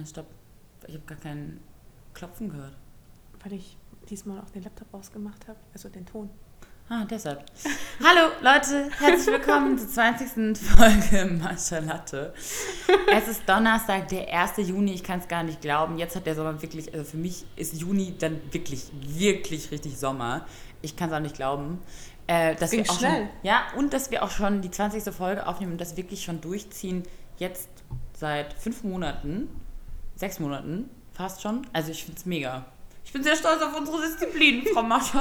Ja, stopp. Ich habe gar kein Klopfen gehört. Weil ich diesmal auch den Laptop ausgemacht habe, also den Ton. Ah, deshalb. Hallo Leute, herzlich willkommen zur 20. Folge Mascha Latte. Es ist Donnerstag, der 1. Juni, ich kann es gar nicht glauben. Jetzt hat der Sommer wirklich, also für mich ist Juni dann wirklich, wirklich richtig Sommer. Ich kann es auch nicht glauben. Äh, dass Ging wir auch schnell. Schon, ja, und dass wir auch schon die 20. Folge aufnehmen und das wirklich schon durchziehen. Jetzt seit fünf Monaten, sechs Monaten, fast schon. Also ich finde es mega. Ich bin sehr stolz auf unsere Disziplin, Frau Mascha.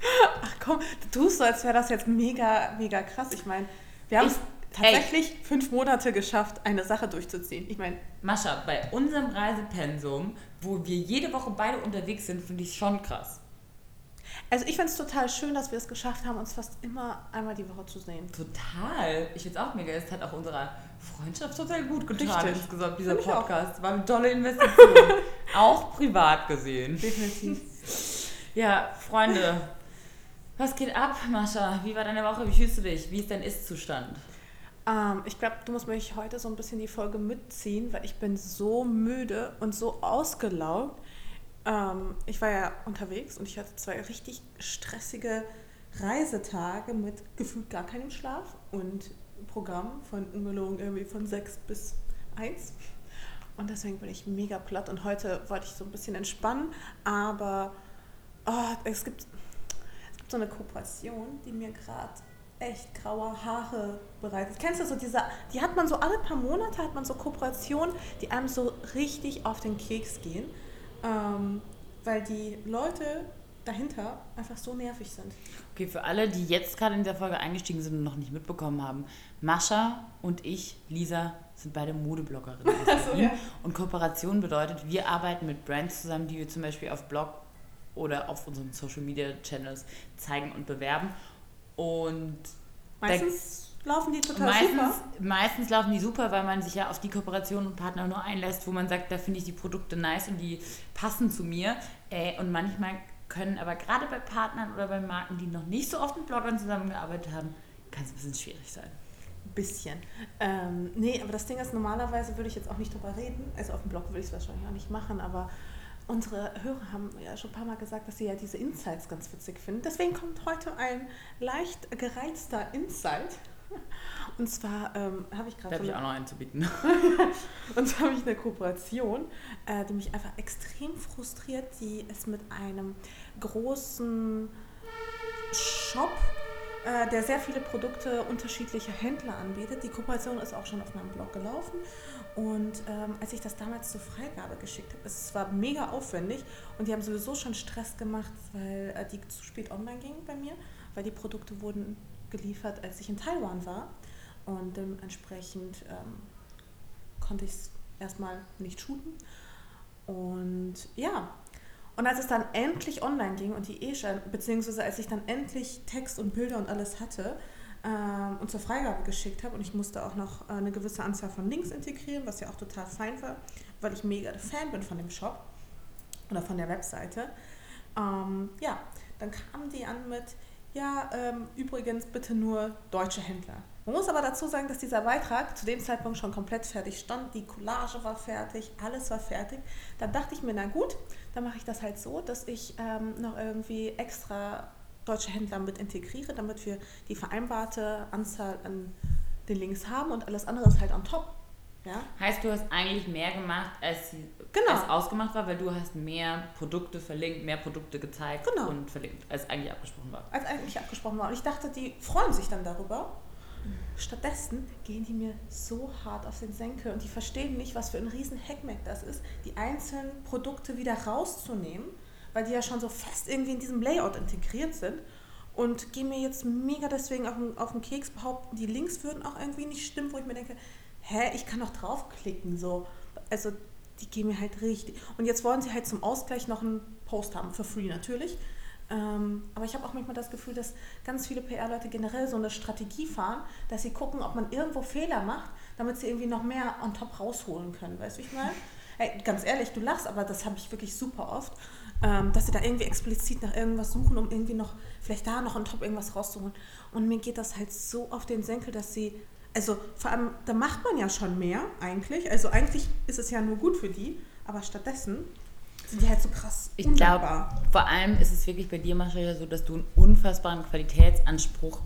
Ach komm, du tust so, als wäre das jetzt mega, mega krass. Ich meine, wir haben es Ich- tatsächlich fünf Monate geschafft, eine Sache durchzuziehen. Ich meine, Mascha, bei unserem Reisepensum, wo wir jede Woche beide unterwegs sind, finde ich schon krass. Also ich finde es total schön, dass wir es geschafft haben, uns fast immer einmal die Woche zu sehen. Total. Ich finde es auch mega. Es hat auch unserer Freundschaft total gut getan Richtig. insgesamt, dieser auch. Podcast. War eine tolle Investition. auch privat gesehen. Definitiv. Ja, Freunde. Was geht ab, Mascha? Wie war deine Woche? Wie fühlst du dich? Wie ist dein Ist-Zustand? Ähm, ich glaube, du musst mich heute so ein bisschen die Folge mitziehen, weil ich bin so müde und so ausgelaugt. Ähm, ich war ja unterwegs und ich hatte zwei richtig stressige Reisetage mit gefühlt gar keinem Schlaf und Programm von ungelogen irgendwie von sechs bis eins. Und deswegen bin ich mega platt und heute wollte ich so ein bisschen entspannen, aber oh, es, gibt, es gibt so eine Kooperation, die mir gerade echt graue Haare bereitet. Kennst du so diese, die hat man so alle paar Monate, hat man so Kooperationen, die einem so richtig auf den Keks gehen, ähm, weil die Leute dahinter einfach so nervig sind. Okay, für alle, die jetzt gerade in dieser Folge eingestiegen sind und noch nicht mitbekommen haben, Mascha und ich, Lisa, sind beide Modebloggerinnen. so, ja. Und Kooperation bedeutet, wir arbeiten mit Brands zusammen, die wir zum Beispiel auf Blog oder auf unseren Social Media Channels zeigen und bewerben. Und Meistens laufen die total meistens, super. meistens laufen die super, weil man sich ja auf die Kooperation und Partner nur einlässt, wo man sagt, da finde ich die Produkte nice und die passen zu mir. Äh, und manchmal können aber gerade bei Partnern oder bei Marken, die noch nicht so oft mit Bloggern zusammengearbeitet haben, kann es ein bisschen schwierig sein. Ein bisschen. Ähm, nee, aber das Ding ist, normalerweise würde ich jetzt auch nicht drüber reden. Also auf dem Blog würde ich es wahrscheinlich auch nicht machen, aber unsere Hörer haben ja schon ein paar Mal gesagt, dass sie ja diese Insights ganz witzig finden. Deswegen kommt heute ein leicht gereizter Insight. Und zwar ähm, habe ich Da gerade habe so ich auch noch einen zu bieten. und zwar habe ich eine Kooperation, äh, die mich einfach extrem frustriert. Die ist mit einem großen Shop, äh, der sehr viele Produkte unterschiedlicher Händler anbietet. Die Kooperation ist auch schon auf meinem Blog gelaufen. Und ähm, als ich das damals zur Freigabe geschickt habe, es war mega aufwendig und die haben sowieso schon Stress gemacht, weil äh, die zu spät online ging bei mir, weil die Produkte wurden geliefert, als ich in Taiwan war. Und dementsprechend ähm, konnte ich es erstmal nicht shooten. Und ja, und als es dann endlich online ging und die schon, beziehungsweise als ich dann endlich Text und Bilder und alles hatte ähm, und zur Freigabe geschickt habe und ich musste auch noch äh, eine gewisse Anzahl von Links integrieren, was ja auch total fein war, weil ich mega Fan bin von dem Shop oder von der Webseite. Ähm, ja, dann kamen die an mit, ja, ähm, übrigens bitte nur deutsche Händler. Man muss aber dazu sagen, dass dieser Beitrag zu dem Zeitpunkt schon komplett fertig stand. Die Collage war fertig, alles war fertig. Dann dachte ich mir, na gut, dann mache ich das halt so, dass ich ähm, noch irgendwie extra deutsche Händler mit integriere, damit wir die vereinbarte Anzahl an den Links haben und alles andere ist halt on top. Ja? Heißt, du hast eigentlich mehr gemacht, als, Genau. als ausgemacht war, weil du hast mehr Produkte verlinkt, mehr Produkte gezeigt Genau. und verlinkt, als eigentlich abgesprochen war. als eigentlich abgesprochen war. Und ich dachte, die freuen sich dann darüber. Stattdessen gehen die mir so hart auf den Senkel und die verstehen nicht, was für ein riesen Hackmack das ist, die einzelnen Produkte wieder rauszunehmen, weil die ja schon so fest irgendwie in diesem Layout integriert sind und gehen mir jetzt mega deswegen auf den, auf den Keks, behaupten, die Links würden auch irgendwie nicht stimmen, wo ich mir denke, hä, ich kann doch draufklicken, so. Also die gehen mir halt richtig. Und jetzt wollen sie halt zum Ausgleich noch einen Post haben, für free natürlich. Ähm, aber ich habe auch manchmal das Gefühl, dass ganz viele PR-Leute generell so eine Strategie fahren, dass sie gucken, ob man irgendwo Fehler macht, damit sie irgendwie noch mehr on top rausholen können. Weißt du, ich meine? Ey, ganz ehrlich, du lachst, aber das habe ich wirklich super oft, ähm, dass sie da irgendwie explizit nach irgendwas suchen, um irgendwie noch, vielleicht da noch on top irgendwas rauszuholen. Und mir geht das halt so auf den Senkel, dass sie, also vor allem, da macht man ja schon mehr eigentlich. Also eigentlich ist es ja nur gut für die, aber stattdessen sind die halt so krass Ich glaube, vor allem ist es wirklich bei dir, Mascha, so, dass du einen unfassbaren Qualitätsanspruch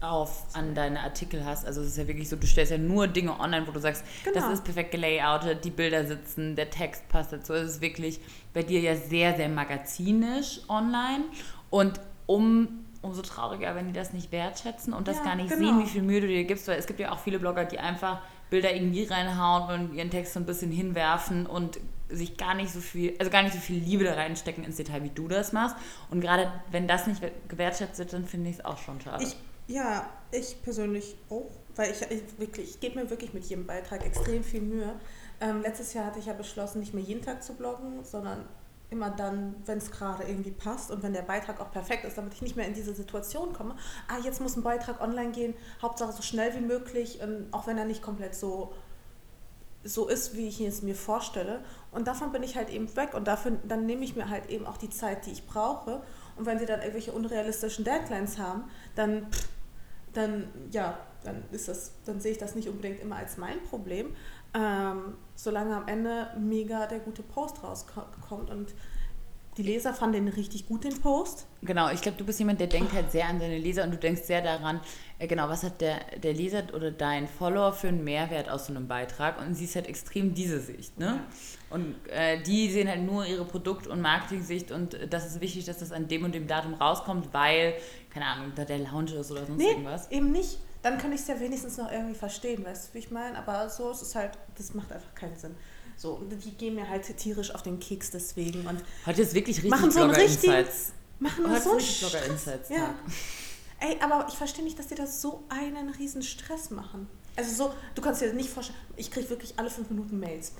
auf an deine Artikel hast. Also es ist ja wirklich so, du stellst ja nur Dinge online, wo du sagst, Genau. das ist perfekt gelayoutet, die Bilder sitzen, der Text passt dazu. Es ist wirklich bei dir ja sehr, sehr magazinisch online. Und um umso trauriger, wenn die das nicht wertschätzen und das Ja, gar nicht genau. sehen, wie viel Mühe du dir gibst, weil es gibt ja auch viele Blogger, die einfach Bilder irgendwie reinhauen und ihren Text so ein bisschen hinwerfen und sich gar nicht so viel, also gar nicht so viel Liebe da reinstecken ins Detail, wie du das machst. Und gerade wenn das nicht gewertschätzt wird, dann finde ich es auch schon schade. Ich, ja, ich persönlich auch, weil ich, ich wirklich, ich gebe mir wirklich mit jedem Beitrag extrem viel Mühe. Ähm, letztes Jahr hatte ich ja beschlossen, nicht mehr jeden Tag zu bloggen, sondern immer dann, wenn es gerade irgendwie passt und wenn der Beitrag auch perfekt ist, damit ich nicht mehr in diese Situation komme. Ah, jetzt muss ein Beitrag online gehen, Hauptsache so schnell wie möglich, ähm, auch wenn er nicht komplett so so ist, wie ich es mir vorstelle. Und davon bin ich halt eben weg und dafür, dann nehme ich mir halt eben auch die Zeit, die ich brauche. Und wenn sie dann irgendwelche unrealistischen Deadlines haben, dann, dann ja, dann ist das, dann sehe ich das nicht unbedingt immer als mein Problem, ähm, solange am Ende mega der gute Post rauskommt und die Leser fanden den richtig gut, den Post. Genau, ich glaube, du bist jemand, der denkt halt sehr an seine Leser und du denkst sehr daran, äh, genau, was hat der, der Leser oder dein Follower für einen Mehrwert aus so einem Beitrag und siehst halt extrem diese Sicht, ne? Und äh, die sehen halt nur ihre Produkt- und Marketing-Sicht und äh, das ist wichtig, dass das an dem und dem Datum rauskommt, weil, keine Ahnung, da der Lounge ist oder sonst Nee, irgendwas. eben nicht. Dann kann ich es ja wenigstens noch irgendwie verstehen, weißt du, wie ich meine? Aber so ist es halt, das macht einfach keinen Sinn. So, und die gehen mir halt tierisch auf den Keks deswegen und Heute ist wirklich richtig Machen so einen richtigen- Blogger-Insights. machen Heute so einen richtig Stress. Blogger-Insights-Tag. Ja. Ey, aber ich verstehe nicht, dass die da so einen riesen Stress machen. Also so, du kannst dir nicht vorstellen, ich kriege wirklich alle fünf Minuten Mails.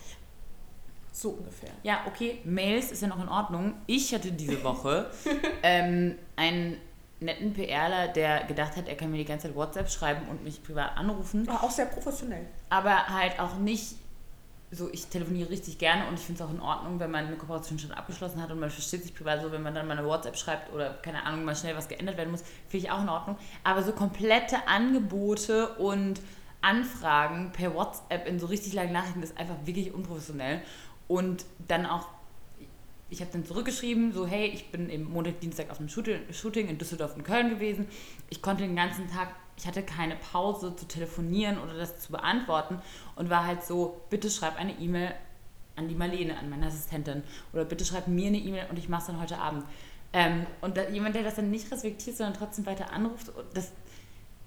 So ungefähr. Ja, okay, Mails ist ja noch in Ordnung. Ich hatte diese Woche ähm, einen netten PRler, der gedacht hat, er kann mir die ganze Zeit WhatsApp schreiben und mich privat anrufen, Aber auch sehr professionell. aber halt auch nicht so, ich telefoniere richtig gerne und ich finde es auch in Ordnung, wenn man eine Kooperation schon abgeschlossen hat und man versteht sich privat so, wenn man dann mal eine WhatsApp schreibt oder keine Ahnung, mal schnell was geändert werden muss, finde ich auch in Ordnung. Aber so komplette Angebote und Anfragen per WhatsApp in so richtig langen Nachrichten ist einfach wirklich unprofessionell. Und dann auch, ich habe dann zurückgeschrieben, so hey, ich bin im Montag, Dienstag auf einem Shooting in Düsseldorf und Köln gewesen. Ich konnte den ganzen Tag, ich hatte keine Pause zu telefonieren oder das zu beantworten und war halt so, bitte schreib eine E-Mail an die Marlene, an meine Assistentin oder bitte schreib mir eine E-Mail und ich mache es dann heute Abend. Ähm, und da, jemand, der das dann nicht respektiert, sondern trotzdem weiter anruft, das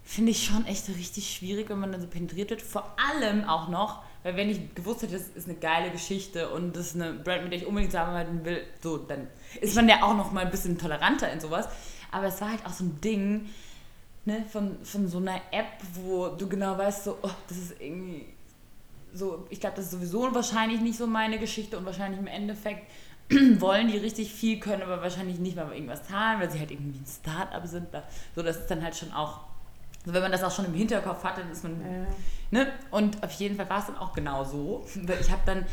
finde ich schon echt richtig schwierig, wenn man dann so penetriert wird. Vor allem auch noch, weil wenn ich gewusst hätte, das ist eine geile Geschichte und das ist eine Brand, mit der ich unbedingt zusammenarbeiten will, so, dann ist man ja auch noch mal ein bisschen toleranter in sowas. Aber es war halt auch so ein Ding, ne, von, von so einer App, wo du genau weißt, so, oh, das ist irgendwie so, ich glaube, das ist sowieso wahrscheinlich nicht so meine Geschichte und wahrscheinlich im Endeffekt wollen die richtig viel können, aber wahrscheinlich nicht mal irgendwas zahlen, weil sie halt irgendwie ein Start-up sind. So, das ist dann halt schon auch, so wenn man das auch schon im Hinterkopf hat, dann ist man, Äh, ne? Und auf jeden Fall war es dann auch genau so, ich habe dann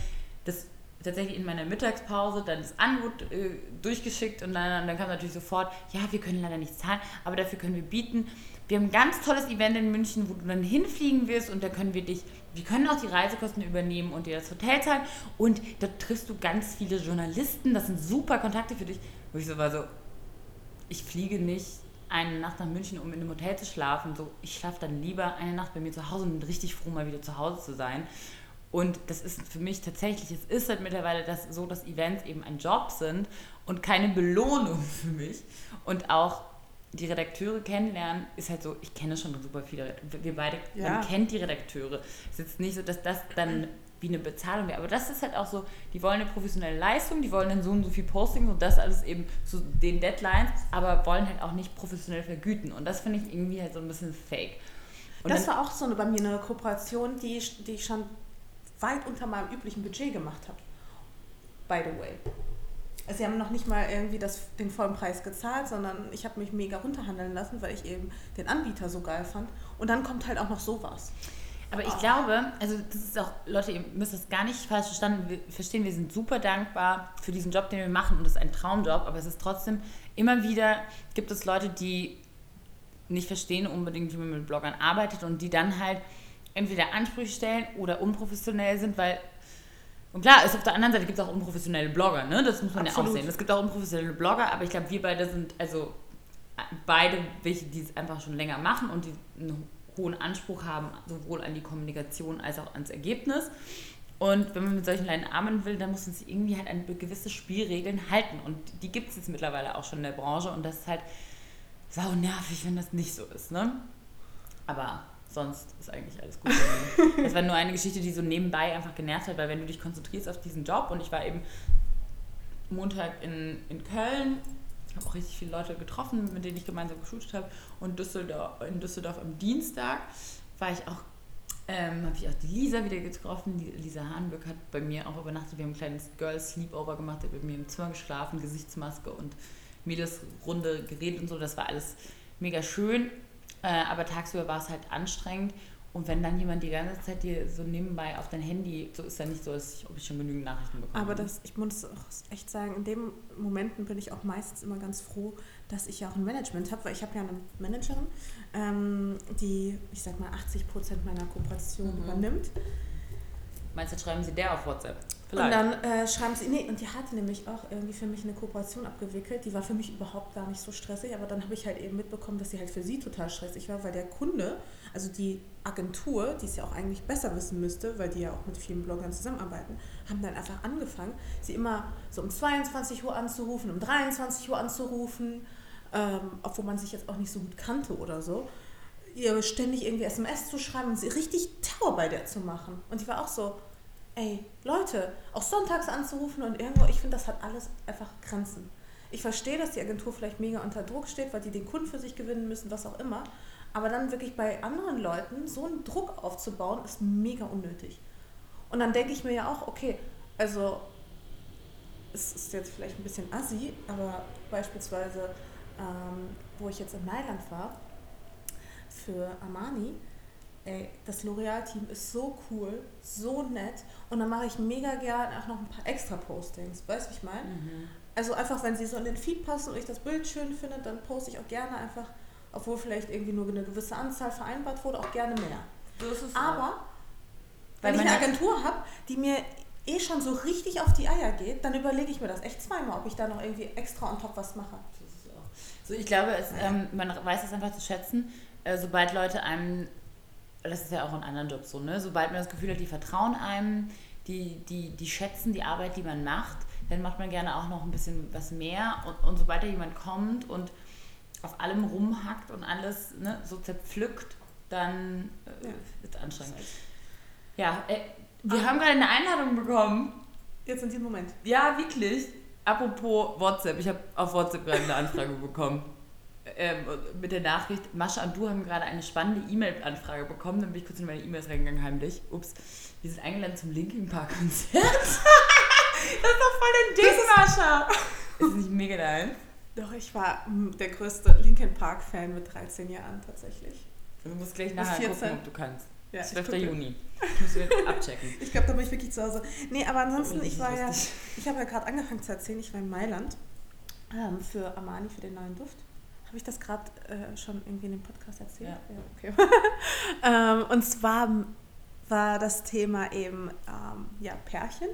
das tatsächlich in meiner Mittagspause dann das Angebot äh, durchgeschickt und dann, dann kam natürlich sofort, ja, wir können leider nichts zahlen, aber dafür können wir bieten. Wir haben ein ganz tolles Event in München, wo du dann hinfliegen wirst und da können wir dich, wir können auch die Reisekosten übernehmen und dir das Hotel zahlen und da triffst du ganz viele Journalisten, das sind super Kontakte für dich. Wo ich so war so, ich fliege nicht eine Nacht nach München, um in einem Hotel zu schlafen. So, ich schlafe dann lieber eine Nacht bei mir zu Hause und bin richtig froh, mal wieder zu Hause zu sein. Und das ist für mich tatsächlich, es ist halt mittlerweile das, so, dass Events eben ein Job sind und keine Belohnung für mich. Und auch die Redakteure kennenlernen, ist halt so, ich kenne schon super viele, wir beide, Ja. man kennt die Redakteure. Es ist jetzt nicht so, dass das dann wie eine Bezahlung wäre. Aber das ist halt auch so, die wollen eine professionelle Leistung, die wollen dann so und so viel Postings und das alles eben zu den Deadlines, aber wollen halt auch nicht professionell vergüten. Und das finde ich irgendwie halt so ein bisschen fake. Und das war auch so eine, bei mir eine Kooperation, die ich, die ich schon weit unter meinem üblichen Budget gemacht habe. By the way. Also sie haben noch nicht mal irgendwie das, den vollen Preis gezahlt, sondern ich habe mich mega runterhandeln lassen, weil ich eben den Anbieter so geil fand. Und dann kommt halt auch noch sowas. Aber ich glaube, also das ist auch, Leute, ihr müsst das gar nicht falsch verstanden wir, verstehen. Wir sind super dankbar für diesen Job, den wir machen und das ist ein Traumjob, aber es ist trotzdem immer wieder, gibt es Leute, die nicht verstehen unbedingt, wie man mit Bloggern arbeitet und die dann halt entweder Ansprüche stellen oder unprofessionell sind, weil und klar, es auf der anderen Seite gibt es auch unprofessionelle Blogger, ne? Das muss man Absolut. ja auch sehen. Es gibt auch unprofessionelle Blogger, aber ich glaube, wir beide sind, also beide welche, die es einfach schon länger machen und die einen hohen Anspruch haben, sowohl an die Kommunikation als auch ans Ergebnis. Und wenn man mit solchen Leinen armen will, dann muss man sich irgendwie halt an gewisse Spielregeln halten. Und die gibt es jetzt mittlerweile auch schon in der Branche. Und das ist halt sau nervig, wenn das nicht so ist, ne? Aber sonst ist eigentlich alles gut. das war nur eine Geschichte, die so nebenbei einfach genervt hat, weil wenn du dich konzentrierst auf diesen Job und ich war eben Montag in, in Köln, habe auch richtig viele Leute getroffen, mit denen ich gemeinsam geshootet habe und Düsseldorf, in Düsseldorf am Dienstag war ich auch ähm, habe ich auch die Lisa wieder getroffen. Die Lisa Hahnböck hat bei mir auch übernachtet. Wir haben ein kleines Girls Sleepover gemacht. Hat bei mir im Zimmer geschlafen, Gesichtsmaske und Mädelsrunde geredet und so. Das war alles mega schön. Äh, aber tagsüber war es halt anstrengend. Und wenn dann jemand die ganze Zeit dir so nebenbei auf dein Handy, so ist ja nicht so, dass ich, ob ich schon genügend Nachrichten bekomme. Aber das, ich muss auch echt sagen, in den Momenten bin ich auch meistens immer ganz froh, dass ich ja auch ein Management habe, weil ich habe ja eine Managerin, ähm, die, ich sag mal, 80 Prozent meiner Kooperation mhm. übernimmt. Meinst du, schreiben Sie der auf WhatsApp? Vielleicht. Und dann äh, schreiben sie, nee, und die hatte nämlich auch irgendwie für mich eine Kooperation abgewickelt. Die war für mich überhaupt gar nicht so stressig, aber dann habe ich halt eben mitbekommen, dass sie halt für sie total stressig war, weil der Kunde, also die Agentur, die es ja auch eigentlich besser wissen müsste, weil die ja auch mit vielen Bloggern zusammenarbeiten, haben dann einfach angefangen, sie immer so um 22 Uhr anzurufen, um 23 Uhr anzurufen, ähm, obwohl man sich jetzt auch nicht so gut kannte oder so ihr ständig irgendwie SMS zu schreiben und sie richtig Terror bei der zu machen. Und ich war auch so, ey, Leute, auch sonntags anzurufen und irgendwo, ich finde, das hat alles einfach Grenzen. Ich verstehe, dass die Agentur vielleicht mega unter Druck steht, weil die den Kunden für sich gewinnen müssen, was auch immer. Aber dann wirklich bei anderen Leuten so einen Druck aufzubauen, ist mega unnötig. Und dann denke ich mir ja auch, okay, also es ist jetzt vielleicht ein bisschen assi, aber beispielsweise, ähm, wo ich jetzt in Mailand war, für Armani, ey, das L'Oreal-Team ist so cool, so nett und dann mache ich mega gern auch noch ein paar extra Postings. Weißt du, wie ich meine? Mhm. Also einfach, wenn sie so in den Feed passen und ich das Bild schön finde, dann poste ich auch gerne einfach, obwohl vielleicht irgendwie nur eine gewisse Anzahl vereinbart wurde, auch gerne mehr. So Aber wenn ich eine Agentur habe, die mir eh schon so richtig auf die Eier geht, dann überlege ich mir das echt zweimal, ob ich da noch irgendwie extra on top was mache. So, ich glaube, es, ähm, man weiß es einfach zu schätzen, äh, sobald Leute einem das ist ja auch in anderen Jobs so, ne? Sobald man das Gefühl hat, die vertrauen einem, die, die, die schätzen die Arbeit, die man macht, dann macht man gerne auch noch ein bisschen was mehr. Und, und sobald da jemand kommt und auf allem rumhackt und alles ne, so zerpflückt, dann äh, ja. wird es anstrengend. Ja, äh, wir ah. haben gerade eine Einladung bekommen. Jetzt in diesem Moment. Ja, wirklich. Apropos WhatsApp, ich habe auf WhatsApp gerade eine Anfrage bekommen ähm, mit der Nachricht, Mascha und du haben gerade eine spannende E-Mail-Anfrage bekommen. Dann bin ich kurz in meine E-Mails reingegangen, heimlich. Ups, wir sind eingeladen zum Linkin Park-Konzert. das ist doch voll dein Ding, Mascha. Ist das nicht mega dein? Doch, ich war der größte Linkin Park-Fan mit 13 Jahren tatsächlich. Du musst gleich nachher gucken, ob du kannst. Ja, 12. Juni. Ich muss abchecken. ich glaube, da bin ich wirklich zu Hause. Nee, aber ansonsten, ich war ja, ich habe ja gerade angefangen zu erzählen, ich war in Mailand ähm, für Armani, für den neuen Duft. Habe ich das gerade äh, schon irgendwie in dem Podcast erzählt? Ja. ja okay. ähm, und zwar war das Thema eben ähm, ja, Pärchen.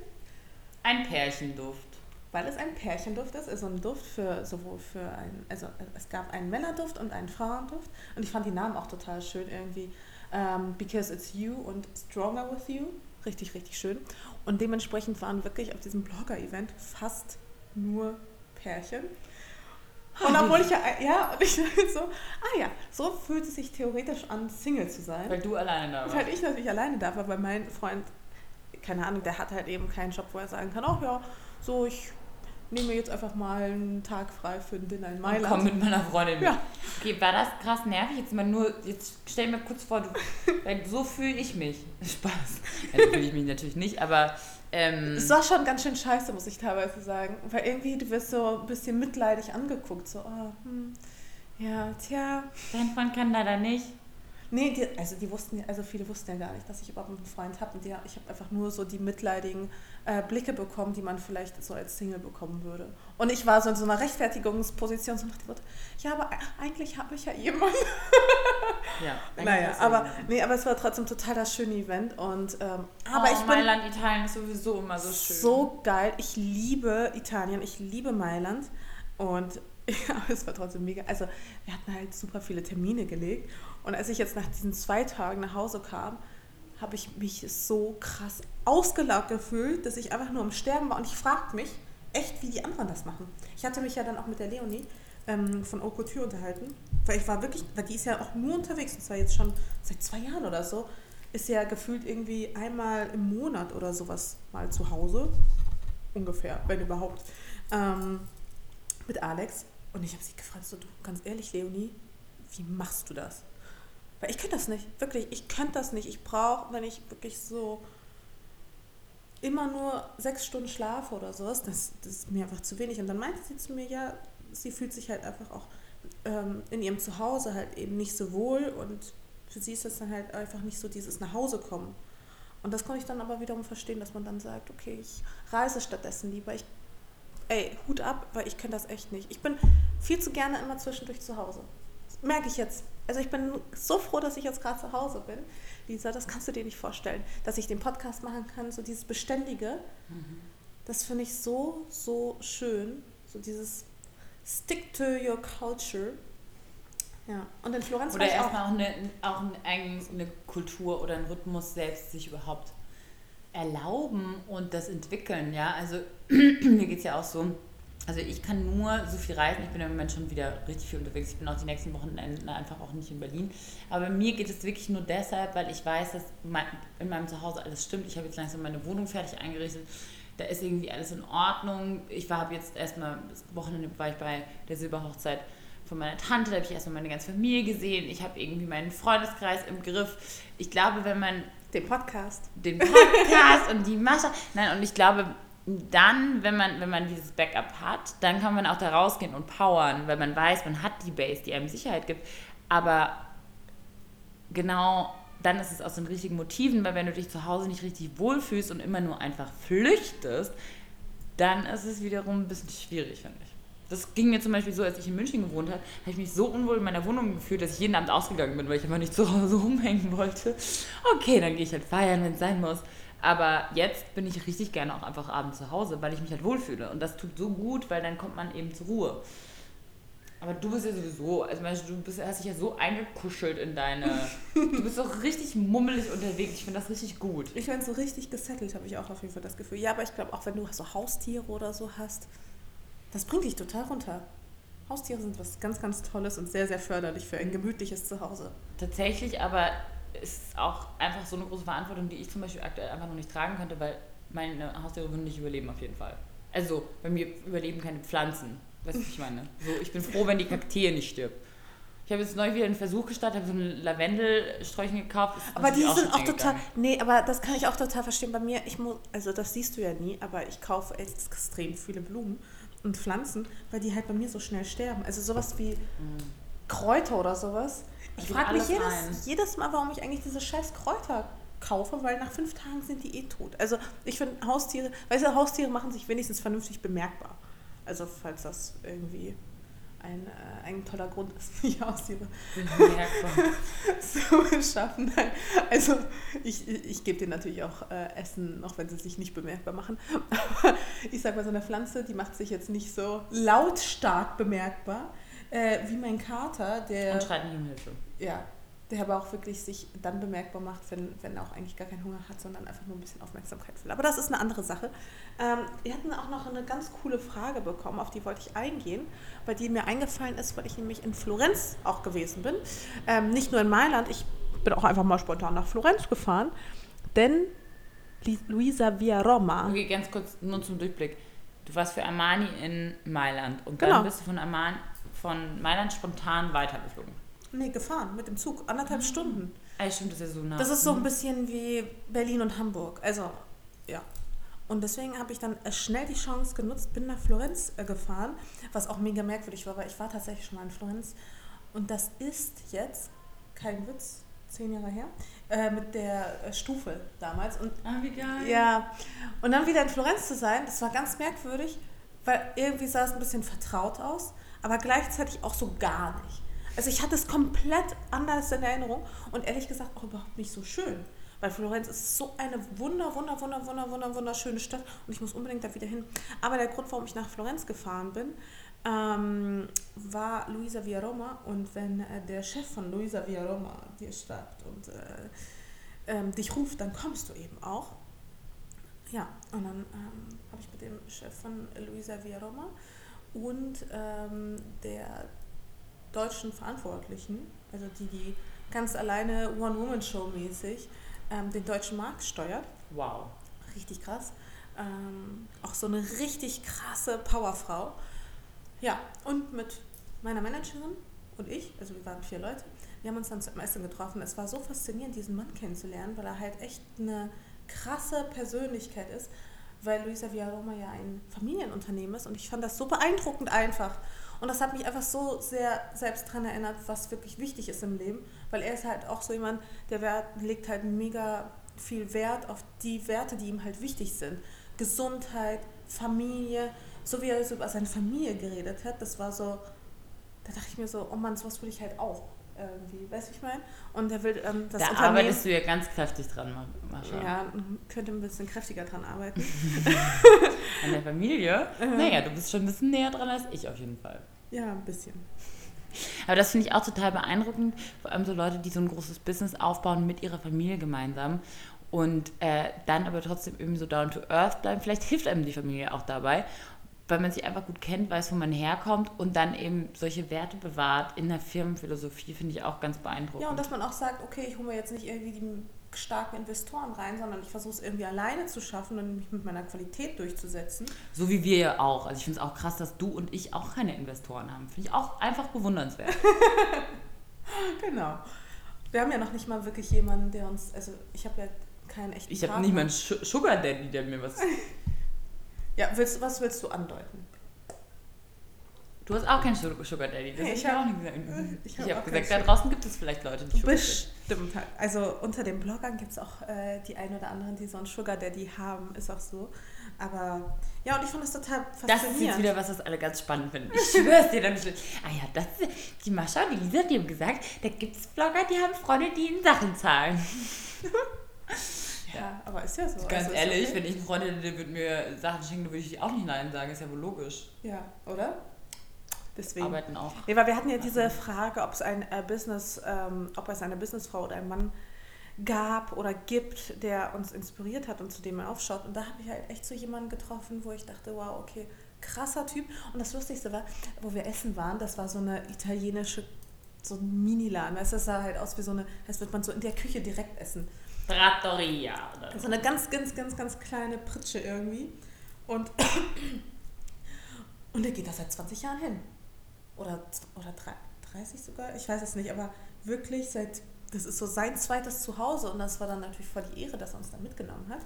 Ein Pärchenduft. Weil es ein Pärchenduft ist, also ein Duft für sowohl für ein, also es gab einen Männerduft und einen Frauenduft. Und ich fand die Namen auch total schön irgendwie. Ähm, Because It's You und Stronger With You. Richtig, richtig schön. Und dementsprechend waren wirklich auf diesem Blogger-Event fast nur Pärchen. Und obwohl ich ja, ja, und ich so, ah ja, so fühlt es sich theoretisch an, Single zu sein. Weil du alleine da warst. Weil ich natürlich alleine da war, weil mein Freund, keine Ahnung, der hat halt eben keinen Job, wo er sagen kann, ach ja, so, ich nehme jetzt einfach mal einen Tag frei für ein Dinner in Mailand. Und komm mit meiner Freundin Ja. Okay, war das krass nervig? Jetzt mal nur, jetzt stell mir kurz vor, du, so fühle ich mich. Spaß. Ja, so fühle ich mich natürlich nicht, aber ähm, es war schon ganz schön scheiße, muss ich teilweise sagen. Weil irgendwie, du wirst so ein bisschen mitleidig angeguckt. So, oh, hm, ja, tja. Dein Freund kann leider nicht. Nee, die, also die wussten, also viele wussten ja gar nicht, dass ich überhaupt einen Freund habe. Und die, ich habe einfach nur so die mitleidigen äh, Blicke bekommen, die man vielleicht so als Single bekommen würde. Und ich war so in so einer Rechtfertigungsposition, so nach dem Motto, ja, aber eigentlich habe ich ja jemanden. Ja, naja, aber, nee, aber es war trotzdem total das schöne Event. Und, ähm, aber oh, ich bin Mailand, Italien ist sowieso immer so schön. so geil. Ich liebe Italien, ich liebe Mailand. Und ja, es war trotzdem mega. Also, wir hatten halt super viele Termine gelegt. Und als ich jetzt nach diesen zwei Tagen nach Hause kam, habe ich mich so krass ausgelaugt gefühlt, dass ich einfach nur am Sterben war. Und ich fragte mich echt, wie die anderen das machen. Ich hatte mich ja dann auch mit der Leonie ähm, von Couture unterhalten, weil ich war wirklich, weil die ist ja auch nur unterwegs, und zwar jetzt schon seit zwei Jahren oder so, ist ja gefühlt irgendwie einmal im Monat oder sowas mal zu Hause, ungefähr, wenn überhaupt, ähm, mit Alex. Und ich habe sie gefragt, so du, ganz ehrlich, Leonie, wie machst du das? Weil ich könnte das nicht, wirklich, ich könnte das nicht. Ich brauche, wenn ich wirklich so immer nur sechs Stunden schlafe oder sowas, das, das ist mir einfach zu wenig. Und dann meinte sie zu mir, ja, sie fühlt sich halt einfach auch ähm, in ihrem Zuhause halt eben nicht so wohl und für sie ist das dann halt einfach nicht so dieses nach Hause kommen. Und das konnte ich dann aber wiederum verstehen, dass man dann sagt, okay, ich reise stattdessen lieber. Ich, ey, Hut ab, weil ich kenne das echt nicht. Ich bin viel zu gerne immer zwischendurch zu Hause. Merke ich jetzt. Also ich bin so froh, dass ich jetzt gerade zu Hause bin. Lisa, das kannst du dir nicht vorstellen. Dass ich den Podcast machen kann, so dieses Beständige, mhm. das finde ich so, so schön. So dieses Stick to your culture. Ja, und in Florenz Oder erstmal auch, eine, auch eine, eine Kultur oder ein Rhythmus selbst sich überhaupt erlauben und das entwickeln, ja. Also mir geht es ja auch so, also ich kann nur so viel reisen. Ich bin im Moment schon wieder richtig viel unterwegs. Ich bin auch die nächsten Wochenenden einfach auch nicht in Berlin. Aber mir geht es wirklich nur deshalb, weil ich weiß, dass in meinem Zuhause alles stimmt. Ich habe jetzt langsam meine Wohnung fertig eingerichtet da ist irgendwie alles in Ordnung. Ich war habe jetzt erstmal, das Wochenende war ich bei der Silberhochzeit von meiner Tante, da habe ich erstmal meine ganze Familie gesehen. Ich habe irgendwie meinen Freundeskreis im Griff. Ich glaube, wenn man. Den Podcast. Den Podcast und die Mascha. Nein, und ich glaube, dann, wenn man, wenn man dieses Backup hat, dann kann man auch da rausgehen und powern, weil man weiß, man hat die Base, die einem Sicherheit gibt. Aber genau dann ist es aus den richtigen Motiven, weil wenn du dich zu Hause nicht richtig wohlfühlst und immer nur einfach flüchtest, dann ist es wiederum ein bisschen schwierig, finde ich. Das ging mir zum Beispiel so, als ich in München gewohnt habe, habe ich mich so unwohl in meiner Wohnung gefühlt, dass ich jeden Abend ausgegangen bin, weil ich einfach nicht zu Hause rumhängen wollte. Okay, dann gehe ich halt feiern, wenn es sein muss. Aber jetzt bin ich richtig gerne auch einfach abends zu Hause, weil ich mich halt wohlfühle. Und das tut so gut, weil dann kommt man eben zur Ruhe. Aber du bist ja sowieso, also du bist, hast dich ja so eingekuschelt in deine. du bist doch richtig mummelig unterwegs. Ich finde das richtig gut. Ich finde so richtig gesettelt, habe ich auch auf jeden Fall das Gefühl. Ja, aber ich glaube auch, wenn du so Haustiere oder so hast, das bringt dich total runter. Haustiere sind was ganz, ganz Tolles und sehr, sehr förderlich für ein gemütliches Zuhause. Tatsächlich, aber ist auch einfach so eine große Verantwortung, die ich zum Beispiel aktuell einfach noch nicht tragen könnte, weil meine Haustiere würden nicht überleben auf jeden Fall. Also bei mir überleben keine Pflanzen. Weißt du, was ich meine? So, ich bin froh, wenn die Kakteen nicht stirbt. Ich habe jetzt neu wieder einen Versuch gestartet, habe so ein Lavendelsträuchchen gekauft. Aber die sind auch total. Nee, aber das kann ich auch total verstehen. Bei mir, ich muss, also das siehst du ja nie, aber ich kaufe extrem viele Blumen und Pflanzen, weil die halt bei mir so schnell sterben. Also sowas wie mhm. Kräuter oder sowas. Ich frage mich jedes, jedes Mal, warum ich eigentlich diese scheiß Kräuter kaufe, weil nach fünf Tagen sind die eh tot. Also ich finde Haustiere, weißt du, Haustiere machen sich wenigstens vernünftig bemerkbar. Also falls das irgendwie ein, äh, ein toller Grund ist, die Haustiere zu schaffen. Nein. Also ich, ich gebe denen natürlich auch äh, Essen, auch wenn sie sich nicht bemerkbar machen. Aber ich sage mal, so eine Pflanze, die macht sich jetzt nicht so lautstark bemerkbar äh, wie mein Kater, der... Und schreit nicht um Hilfe. Ja, der aber auch wirklich sich dann bemerkbar macht, wenn, wenn er auch eigentlich gar keinen Hunger hat, sondern einfach nur ein bisschen Aufmerksamkeit will. Aber das ist eine andere Sache. Ähm, wir hatten auch noch eine ganz coole Frage bekommen, auf die wollte ich eingehen, bei die mir eingefallen ist, weil ich nämlich in Florenz auch gewesen bin. Ähm, nicht nur in Mailand, ich bin auch einfach mal spontan nach Florenz gefahren, denn Luisa Via Roma. Okay, ganz kurz, nur zum Durchblick. Du warst für Armani in Mailand und dann genau. bist du von, Armani, von Mailand spontan weitergeflogen. Nee, gefahren mit dem Zug. Anderthalb mhm. Stunden. Ah, stimmt, das ist ja so nah. Das ist so ein mhm. bisschen wie Berlin und Hamburg. Also, ja. Und deswegen habe ich dann schnell die Chance genutzt, bin nach Florenz äh, gefahren, was auch mega merkwürdig war, weil ich war tatsächlich schon mal in Florenz. Und das ist jetzt, kein Witz, zehn Jahre her, äh, mit der äh, Stufe damals. Und, ah, wie geil. Ja. Und dann wieder in Florenz zu sein, das war ganz merkwürdig, weil irgendwie sah es ein bisschen vertraut aus, aber gleichzeitig auch so gar nicht. Also ich hatte es komplett anders in Erinnerung und ehrlich gesagt auch überhaupt nicht so schön. Weil Florenz ist so eine wunder, wunder, wunder, wunder, wunder, wunderschöne Stadt und ich muss unbedingt da wieder hin. Aber der Grund, warum ich nach Florenz gefahren bin, ähm, war Luisa Villaroma und wenn äh, der Chef von Luisa Villaroma dir schreibt und äh, ähm, dich ruft, dann kommst du eben auch. Ja, und dann ähm, habe ich mit dem Chef von Luisa Villaroma und ähm, der deutschen Verantwortlichen, also die, die ganz alleine One-Woman-Show mäßig ähm, den deutschen Markt steuert. Wow. Richtig krass. Ähm, auch so eine richtig krasse Powerfrau. Ja, und mit meiner Managerin und ich, also wir waren vier Leute, wir haben uns dann zum Essen getroffen. Es war so faszinierend, diesen Mann kennenzulernen, weil er halt echt eine krasse Persönlichkeit ist, weil Luisa Villaroma ja ein Familienunternehmen ist und ich fand das so beeindruckend einfach. Und das hat mich einfach so sehr selbst daran erinnert, was wirklich wichtig ist im Leben, weil er ist halt auch so jemand, der Wert, legt halt mega viel Wert auf die Werte, die ihm halt wichtig sind. Gesundheit, Familie, so wie er über seine Familie geredet hat, das war so, da dachte ich mir so, oh Mann, sowas will ich halt auch irgendwie, weißt du, ich meine? Und er will ähm, das Da arbeitest du ja ganz kräftig dran, Mascha. Ja, könnte ein bisschen kräftiger dran arbeiten. An der Familie? naja, du bist schon ein bisschen näher dran als ich auf jeden Fall. Ja, ein bisschen. Aber das finde ich auch total beeindruckend, vor allem so Leute, die so ein großes Business aufbauen mit ihrer Familie gemeinsam und äh, dann aber trotzdem irgendwie so down to earth bleiben. Vielleicht hilft einem die Familie auch dabei weil man sich einfach gut kennt, weiß, wo man herkommt und dann eben solche Werte bewahrt in der Firmenphilosophie, finde ich auch ganz beeindruckend. Ja, und dass man auch sagt, okay, ich hole mir jetzt nicht irgendwie die starken Investoren rein, sondern ich versuche es irgendwie alleine zu schaffen und mich mit meiner Qualität durchzusetzen. So wie wir ja auch. Also ich finde es auch krass, dass du und ich auch keine Investoren haben. Finde ich auch einfach bewundernswert. genau. Wir haben ja noch nicht mal wirklich jemanden, der uns, also ich habe ja keinen echten Ich habe nicht mal einen Sugar Daddy, der mir was Ja, willst, was willst du andeuten? Du hast auch keinen Sugar Daddy. Das hey, ich habe auch nicht gesagt. Ich habe hab gesagt, da draußen gibt es vielleicht Leute, die Sugar Bestimmt. Daddy. Also unter den Bloggern gibt es auch äh, die ein oder anderen, die so einen Sugar Daddy haben. Ist auch so. Aber ja, und ich finde das total faszinierend. Das ist jetzt wieder was, was alle ganz spannend finden. Ich schwöre es dir dann. Ah ja, das die Mascha und die Lisa, die haben gesagt, da gibt es Blogger, die haben Freunde, die ihnen Sachen zahlen. Ja, aber ist ja so. Ganz also ehrlich, okay. wenn ich eine Freundin hätte, würde mir Sachen schenken, würde ich auch nicht Nein sagen. Ist ja wohl logisch. Ja, oder? Deswegen. Arbeiten auch. Nee, weil wir hatten ja diese Frage, ob es ein äh, Business, ähm, ob es eine Businessfrau oder ein Mann gab oder gibt, der uns inspiriert hat und zu dem man aufschaut. Und da habe ich halt echt so jemanden getroffen, wo ich dachte, wow, okay, krasser Typ. Und das Lustigste war, wo wir essen waren, das war so eine italienische, so ein Miniladen. Es sah halt aus wie so eine, als würde man so in der Küche direkt essen. Trattoria. Oder so eine ganz, ganz, ganz, ganz kleine Pritsche irgendwie. Und, und er geht da seit 20 Jahren hin. Oder, oder 30 sogar, ich weiß es nicht, aber wirklich seit, das ist so sein zweites Zuhause und das war dann natürlich voll die Ehre, dass er uns da mitgenommen hat.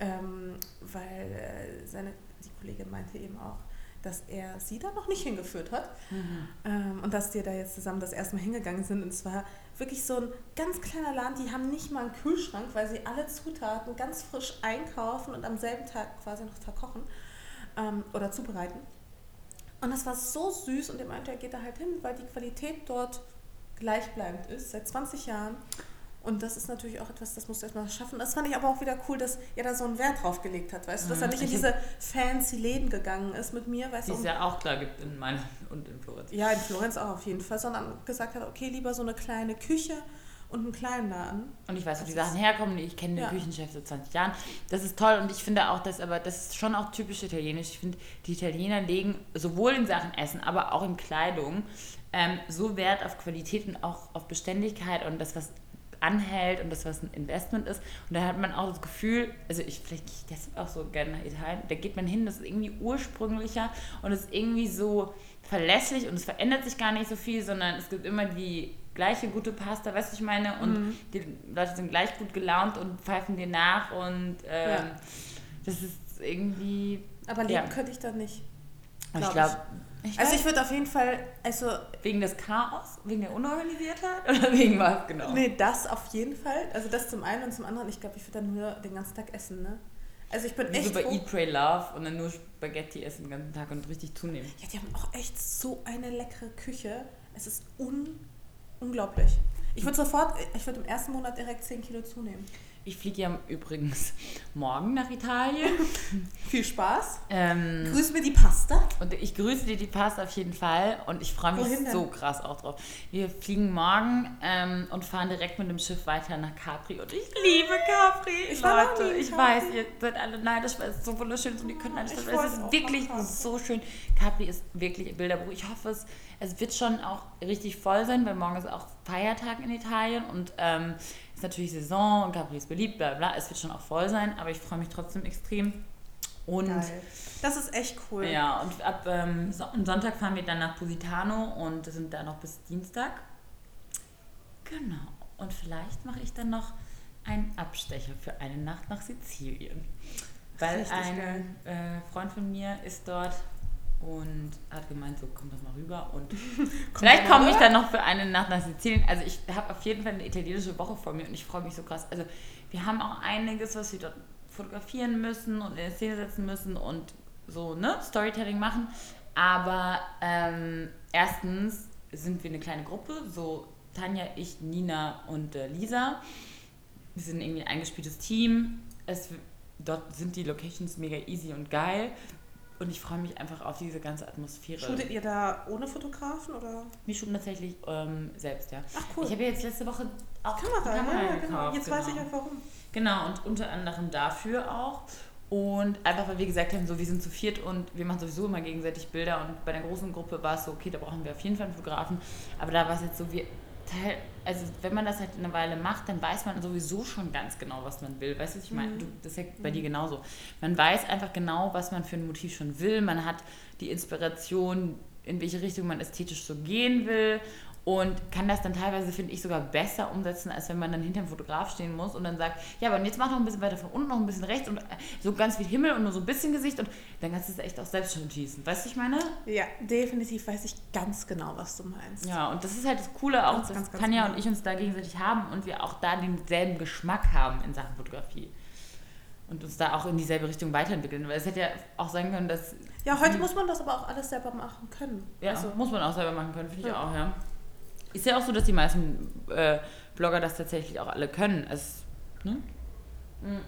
Ähm, weil äh, seine, die Kollegin meinte eben auch, dass er sie da noch nicht hingeführt hat. Mhm. Ähm, und dass die da jetzt zusammen das erste Mal hingegangen sind. Und es war wirklich so ein ganz kleiner Laden, die haben nicht mal einen Kühlschrank, weil sie alle Zutaten ganz frisch einkaufen und am selben Tag quasi noch verkochen ähm, oder zubereiten. Und das war so süß und er meinte, er geht da halt hin, weil die Qualität dort gleichbleibend ist, seit 20 Jahren. Und das ist natürlich auch etwas, das musst du erstmal schaffen. Das fand ich aber auch wieder cool, dass er da so einen Wert drauf gelegt hat, weißt du, dass er nicht in diese fancy Läden gegangen ist mit mir, weißt du. Die es ja auch klar gibt in meiner und in Florenz. Ja, in Florenz auch auf jeden Fall, sondern gesagt hat, okay, lieber so eine kleine Küche und einen kleinen Laden. Und ich weiß, wo die Sachen herkommen. Ich kenne den ja. Küchenchef seit 20 Jahren. Das ist toll und ich finde auch, dass aber das ist schon auch typisch italienisch. Ich finde, die Italiener legen sowohl in Sachen Essen, aber auch in Kleidung ähm, so Wert auf Qualität und auch auf Beständigkeit und das, was anhält und das, was ein Investment ist. Und da hat man auch das Gefühl, also ich vielleicht gehe ich deshalb auch so gerne nach Italien, da geht man hin, das ist irgendwie ursprünglicher und es ist irgendwie so verlässlich und es verändert sich gar nicht so viel, sondern es gibt immer die gleiche gute Pasta, weißt du, ich meine? Und mhm. die Leute sind gleich gut gelaunt und pfeifen dir nach und ähm, ja. das ist irgendwie. Aber leben ja. könnte ich da nicht. Glaub ich glaube, ich also ich würde auf jeden Fall, also wegen des Chaos, wegen der Unorganisiertheit oder wegen was genau? Nee, das auf jeden Fall. Also das zum einen und zum anderen, ich glaube, ich würde dann nur den ganzen Tag essen, ne? Also ich bin Wie echt so bei Eat, Pray, Love und dann nur Spaghetti essen den ganzen Tag und richtig zunehmen. Ja, die haben auch echt so eine leckere Küche. Es ist un unglaublich. Ich würde sofort, ich würde im ersten Monat direkt 10 Kilo zunehmen. Ich fliege ja übrigens morgen nach Italien. Viel Spaß. Ähm, Grüß mir die Pasta. und ich grüße dir die Pasta auf jeden Fall und ich freue mich Wohin denn? so krass auch drauf. Wir fliegen morgen ähm, und fahren direkt mit dem Schiff weiter nach Capri und ich liebe Capri. Ich Leute, ich Capri. weiß, ihr seid alle neidisch, weil es ist so wunderschön ist und ihr könnt alles, Ich es ist wirklich so schön. Capri ist wirklich ein Bilderbuch. Ich hoffe, es, es wird schon auch richtig voll sein, weil morgen ist auch Feiertag in Italien und ähm, ist natürlich Saison und Capri ist beliebt, bla bla. Es wird schon auch voll sein, aber ich freue mich trotzdem extrem. Und Geil. Das ist echt cool. ja, und ab ähm, so Sonntag fahren wir dann nach Positano und sind da noch bis Dienstag. Genau. Und vielleicht mache ich dann noch einen Abstecher für eine Nacht nach Sizilien. Weil Richtig ein äh, Freund von mir ist dort und hat gemeint, so komm doch mal rüber und vielleicht komme ich dann noch für eine Nacht nach Sizilien. Also ich habe auf jeden Fall eine italienische Woche vor mir und ich freue mich so krass. Also wir haben auch einiges, was wir dort fotografieren müssen und in die Szene setzen müssen und so, ne, Storytelling machen. Aber ähm, erstens sind wir eine kleine Gruppe, so Tanja, ich, Nina und äh, Lisa. Wir sind irgendwie ein eingespieltes Team. Es, dort sind die Locations mega easy und geil. Und ich freue mich einfach auf diese ganze Atmosphäre. Shootet ihr da ohne Fotografen oder? Wir shooten tatsächlich ähm, selbst, ja. Ach cool. Ich habe ja jetzt letzte Woche auch Kamera, Kamera ja, gekauft. genau. Jetzt weiß ich genau. auch warum. Genau, und unter anderem dafür auch. Und einfach, weil wir gesagt haben, so, wir sind zu viert und wir machen sowieso immer gegenseitig Bilder. Und bei der großen Gruppe war es so, okay, da brauchen wir auf jeden Fall einen Fotografen. Aber da war es jetzt so, wir also wenn man das halt eine Weile macht, dann weiß man sowieso schon ganz genau, was man will. Weißt du, was ich meine? Du, das ist ja bei dir genauso. Man weiß einfach genau, was man für ein Motiv schon will. Man hat die Inspiration, in welche Richtung man ästhetisch so gehen will. Und kann das dann teilweise, finde ich, sogar besser umsetzen, als wenn man dann hinterm Fotograf stehen muss und dann sagt, ja, aber jetzt mach noch ein bisschen weiter von unten, noch ein bisschen rechts und äh, so ganz viel Himmel und nur so ein bisschen Gesicht und dann kannst du es echt auch selbst schon schießen. Weißt du, ich meine? Ja, definitiv weiß ich ganz genau, was du meinst. Ja, und das ist halt das Coole auch, Ganz, dass ganz, ganz Tanja genau. und ich uns da gegenseitig haben und wir auch da denselben Geschmack haben in Sachen Fotografie. Und uns da auch in dieselbe Richtung weiterentwickeln. Weil es hätte ja auch sein können, dass. Ja, heute muss man das aber auch alles selber machen können. Ja, Also, muss man auch selber machen können, finde ich Ja. auch, ja. Ist ja auch so, dass die meisten äh, Blogger das tatsächlich auch alle können. Es, ne? Mhm.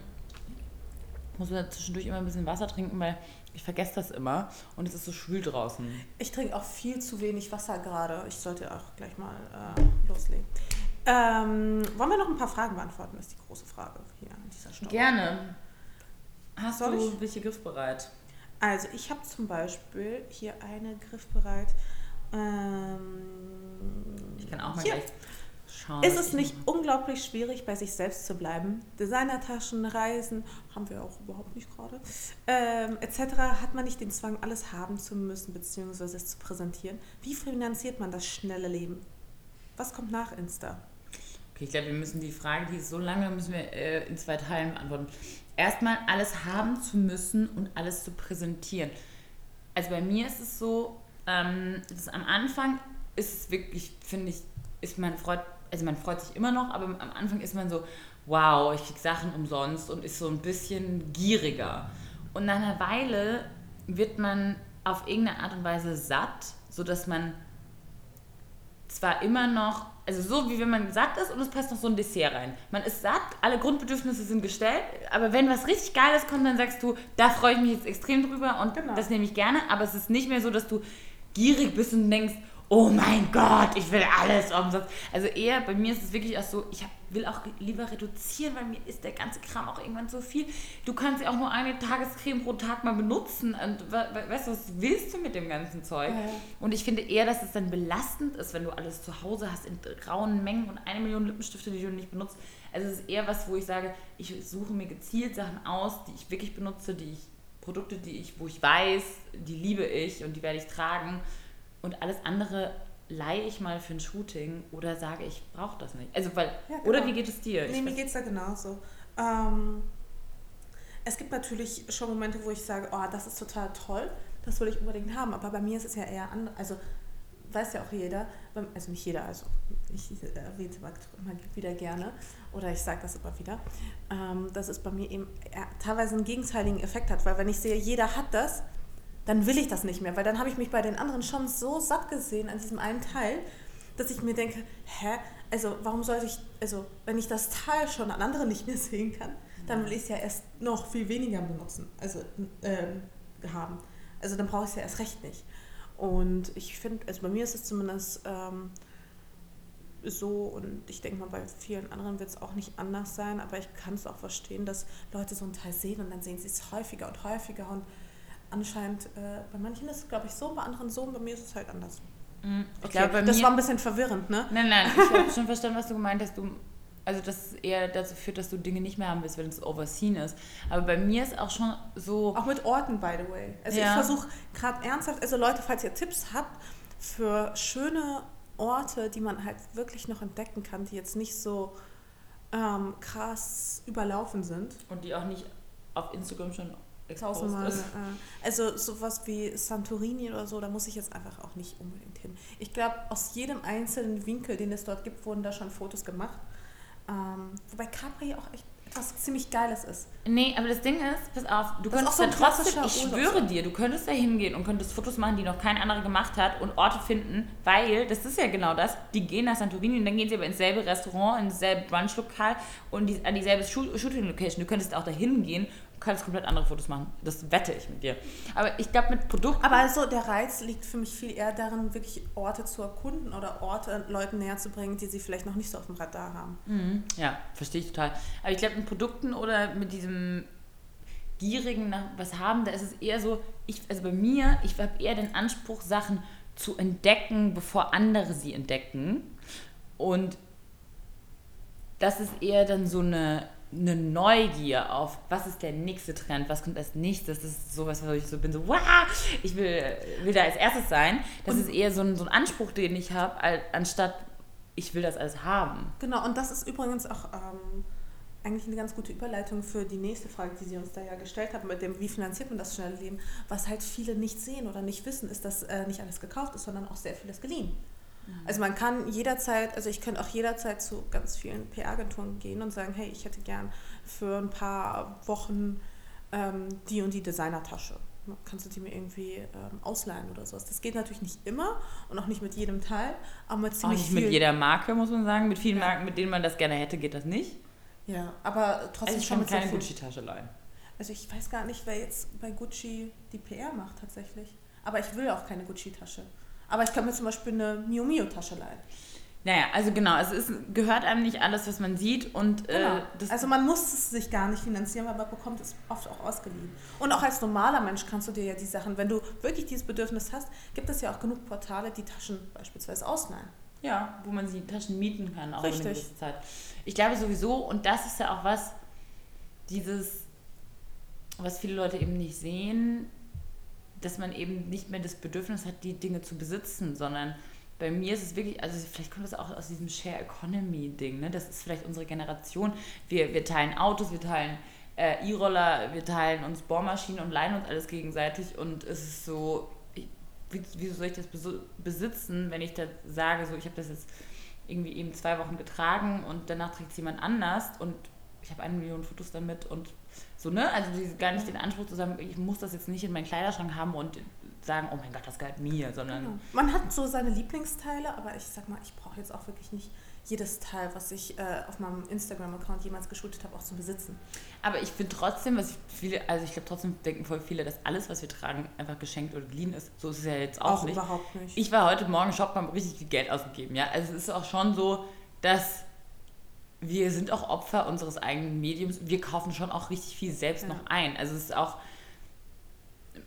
Muss man zwischendurch immer ein bisschen Wasser trinken, weil ich vergesse das immer und es ist so schwül draußen. ich trinke auch viel zu wenig Wasser gerade. Ich sollte auch gleich mal äh, loslegen. Ähm, wollen wir noch ein paar Fragen beantworten, ist die große Frage hier an dieser Stelle. Gerne. Hast Soll du ich? welche griffbereit? Also ich habe zum Beispiel hier eine griffbereit. Ähm, Ich kann auch mal hier. gleich schauen. Ist es ich nicht mache. unglaublich schwierig, bei sich selbst zu bleiben? Designertaschen, Reisen, haben wir auch überhaupt nicht gerade, ähm, etc. Hat man nicht den Zwang, alles haben zu müssen, beziehungsweise es zu präsentieren? Wie finanziert man das schnelle Leben? Was kommt nach Insta? Okay, ich glaube, wir müssen die Frage, die ist so lange, müssen wir äh, in zwei Teilen beantworten. Erstmal alles haben zu müssen und alles zu präsentieren. Also bei mir ist es so, ähm, dass am Anfang ist es wirklich, finde ich, ist man freut, also man freut sich immer noch, aber am Anfang ist man so, wow, ich krieg Sachen umsonst und ist so ein bisschen gieriger. Und nach einer Weile wird man auf irgendeine Art und Weise satt, sodass man zwar immer noch, also so wie wenn man satt ist und es passt noch so ein Dessert rein. Man ist satt, alle Grundbedürfnisse sind gestellt, aber wenn was richtig Geiles kommt, dann sagst du, da freue ich mich jetzt extrem drüber und Genau. das nehme ich gerne, aber es ist nicht mehr so, dass du gierig bist und denkst, oh mein Gott, ich will alles umsonst. Also eher, bei mir ist es wirklich auch so, ich hab, will auch lieber reduzieren, weil mir ist der ganze Kram auch irgendwann so viel. Du kannst ja auch nur eine Tagescreme pro Tag mal benutzen und we- we- weißt du, was willst du mit dem ganzen Zeug? Ja. Und ich finde eher, dass es dann belastend ist, wenn du alles zu Hause hast in rauen Mengen und eine Million Lippenstifte, die du nicht benutzt. Also es ist eher was, wo ich sage, ich suche mir gezielt Sachen aus, die ich wirklich benutze, die ich, Produkte, die ich, wo ich weiß, die liebe ich und die werde ich tragen. Und alles andere leihe ich mal für ein Shooting oder sage, ich brauche das nicht. Also weil, Ja, genau. oder wie geht es dir? Nee, mir weiß- geht es da genauso. Ähm, es gibt natürlich schon Momente, wo ich sage, oh, das ist total toll, das will ich unbedingt haben. Aber bei mir ist es ja eher anders. Also weiß ja auch jeder, also nicht jeder, also ich es immer immer wieder gerne oder ich sage das immer wieder, ähm, dass es bei mir eben eher teilweise einen gegenteiligen Effekt hat. Weil wenn ich sehe, jeder hat das, dann will ich das nicht mehr, weil dann habe ich mich bei den anderen schon so satt gesehen an diesem einen Teil, dass ich mir denke, hä, also warum sollte ich, also wenn ich das Teil schon an anderen nicht mehr sehen kann, dann will ich es ja erst noch viel weniger benutzen, also ähm, haben. Also dann brauche ich es ja erst recht nicht. Und ich finde, also bei mir ist es zumindest ähm, so und ich denke mal, bei vielen anderen wird es auch nicht anders sein, aber ich kann es auch verstehen, dass Leute so einen Teil sehen und dann sehen sie es häufiger und häufiger und anscheinend, äh, bei manchen ist es, glaube ich, so, bei anderen so und bei mir ist es halt anders. Mhm. Ich Okay, glaube, bei das war ein bisschen verwirrend, ne? Nein, nein, ich habe schon verstanden, was du gemeint hast. Du, also, dass es eher dazu führt, dass du Dinge nicht mehr haben willst, wenn es overseen ist. Aber bei mir ist auch schon so. Auch mit Orten, by the way. Also Ja. ich versuche gerade ernsthaft, also Leute, falls ihr Tipps habt für schöne Orte, die man halt wirklich noch entdecken kann, die jetzt nicht so ähm, krass überlaufen sind. Und die auch nicht auf Instagram schon Tausendmal. ist. Äh, also sowas wie Santorini oder so, da muss ich jetzt einfach auch nicht unbedingt hin. Ich glaube, aus jedem einzelnen Winkel, den es dort gibt, wurden da schon Fotos gemacht. Ähm, wobei Capri auch echt etwas ziemlich Geiles ist. Nee, aber das Ding ist, pass auf, du Das könntest so ein trotzdem, ich schwöre dir, du könntest da hingehen und könntest Fotos machen, die noch kein anderer gemacht hat und Orte finden, weil, das ist ja genau das, die gehen nach Santorini und dann gehen sie aber ins selbe Restaurant, ins selbe Brunchlokal und die, an dieselbe Shoot- Shooting-Location. Du könntest auch da hingehen kannst komplett andere Fotos machen. Das wette ich mit dir. Aber ich glaube, mit Produkten... Aber also der Reiz liegt für mich viel eher darin, wirklich Orte zu erkunden oder Orte Leuten näher zu bringen, die sie vielleicht noch nicht so auf dem Radar haben. Mhm. Ja, verstehe ich total. Aber ich glaube, mit Produkten oder mit diesem gierigen nach was haben, da ist es eher so, ich, also bei mir, ich habe eher den Anspruch, Sachen zu entdecken, bevor andere sie entdecken. Und das ist eher dann so eine, eine Neugier auf, was ist der nächste Trend, was kommt als nächstes. Das ist sowas, wo ich so bin, so, wow, ich will, will da als erstes sein. Das ist eher so ein, so ein Anspruch, den ich habe, anstatt ich will das alles haben. Genau, und das ist übrigens auch ähm, eigentlich eine ganz gute Überleitung für die nächste Frage, die Sie uns da ja gestellt haben, mit dem, wie finanziert man das schnelle Leben? Was halt viele nicht sehen oder nicht wissen, ist, dass äh, nicht alles gekauft ist, sondern auch sehr vieles geliehen. Also man kann jederzeit, also ich könnte auch jederzeit zu ganz vielen PR-Agenturen gehen und sagen, hey, ich hätte gern für ein paar Wochen ähm, die und die Designertasche. Kannst du die mir irgendwie ähm, ausleihen oder sowas? Das geht natürlich nicht immer und auch nicht mit jedem Teil, aber mit Auch ziemlich nicht viel. mit jeder Marke, muss man sagen. Mit vielen Ja. Marken, mit denen man das gerne hätte, geht das nicht. Ja, aber trotzdem Also ich schon kann keine Gucci-Tasche leihen. Also ich weiß gar nicht, wer jetzt bei Gucci die PR macht tatsächlich. Aber ich will auch keine Gucci-Tasche. Aber ich kann mir zum Beispiel eine Mio Mio Tasche leihen. Naja, also genau, es ist, gehört einem nicht alles, was man sieht. Und Genau. äh, also man muss es sich gar nicht finanzieren, aber bekommt es oft auch ausgeliehen. Und auch als normaler Mensch kannst du dir ja die Sachen, wenn du wirklich dieses Bedürfnis hast, gibt es ja auch genug Portale, die Taschen beispielsweise ausleihen. ja, wo man sie Taschen mieten kann, auch Richtig. gewisse Zeit. Ich glaube sowieso, und das ist ja auch was, dieses, was viele Leute eben nicht sehen, dass man eben nicht mehr das Bedürfnis hat, die Dinge zu besitzen, sondern bei mir ist es wirklich, also vielleicht kommt das auch aus diesem Share Economy Ding, ne? Das ist vielleicht unsere Generation. Wir, wir teilen Autos, wir teilen äh, E-Roller, wir teilen uns Bohrmaschinen und leihen uns alles gegenseitig und es ist so, ich, wie, wieso soll ich das besitzen, wenn ich da sage, so ich habe das jetzt irgendwie eben zwei Wochen getragen und danach trägt es jemand anders und ich habe eine Million Fotos damit und so, ne? Also diese, gar nicht den Anspruch zu sagen, ich muss das jetzt nicht in meinen Kleiderschrank haben und sagen, oh mein Gott, das gehört mir, sondern Genau. Man hat so seine Lieblingsteile, aber ich sag mal, ich brauche jetzt auch wirklich nicht jedes Teil, was ich äh, auf meinem Instagram-Account jemals geshootet habe, auch zu besitzen. Aber ich finde trotzdem, was ich viele, also ich glaube trotzdem denken voll viele, dass alles, was wir tragen, einfach geschenkt oder geliehen ist. So ist es ja jetzt auch, Auch nicht. überhaupt nicht. Ich war heute Morgen shoppen, habe richtig viel Geld ausgegeben, ja. Also es ist auch schon so, dass wir sind auch Opfer unseres eigenen Mediums. Wir kaufen schon auch richtig viel selbst Ja. noch ein. Also es ist auch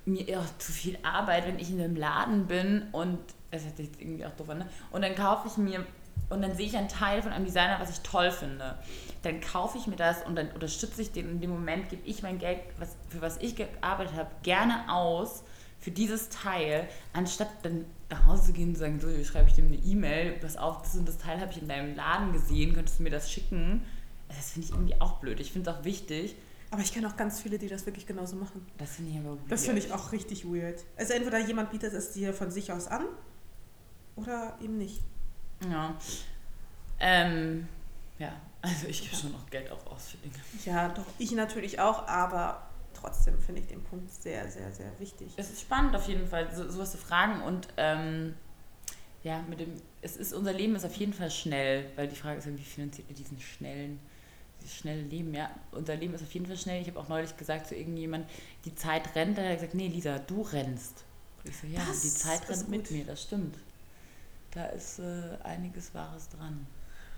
mir auch zu viel Arbeit, wenn ich in einem Laden bin und das ist jetzt irgendwie auch doof, an, ne? Und dann kaufe ich mir und dann sehe ich einen Teil von einem Designer, was ich toll finde. Dann kaufe ich mir das und dann unterstütze ich den. In dem Moment gebe ich mein Geld, was, für was ich gearbeitet habe, gerne aus für dieses Teil, anstatt dann nach Hause zu gehen und zu sagen, so, schreibe ich dem eine E-Mail, pass auf, das und das Teil habe ich in deinem Laden gesehen, könntest du mir das schicken? Das finde ich irgendwie auch blöd. Ich finde es auch wichtig. Aber ich kenne auch ganz viele, die das wirklich genauso machen. Das finde ich aber weird. Das finde ich auch richtig weird. Also entweder jemand bietet es dir von sich aus an oder eben nicht. Ja. Ähm, ja, also ich gebe schon noch Geld auch aus für Dinge. Ja, doch, ich natürlich auch, aber trotzdem finde ich den Punkt sehr, sehr, sehr wichtig. Es ist spannend auf jeden Fall, so, sowas zu fragen und ähm, ja, mit dem, es ist, unser Leben ist auf jeden Fall schnell, weil die Frage ist, wie finanziert ihr diesen schnellen, dieses schnelle Leben, ja, unser Leben ist auf jeden Fall schnell. Ich habe auch neulich gesagt zu irgendjemand, die Zeit rennt, dann hat er gesagt, nee, Lisa, du rennst. Und ich so, ja, Das die Zeit rennt mit gut. mir, das stimmt. Da ist äh, einiges Wahres dran.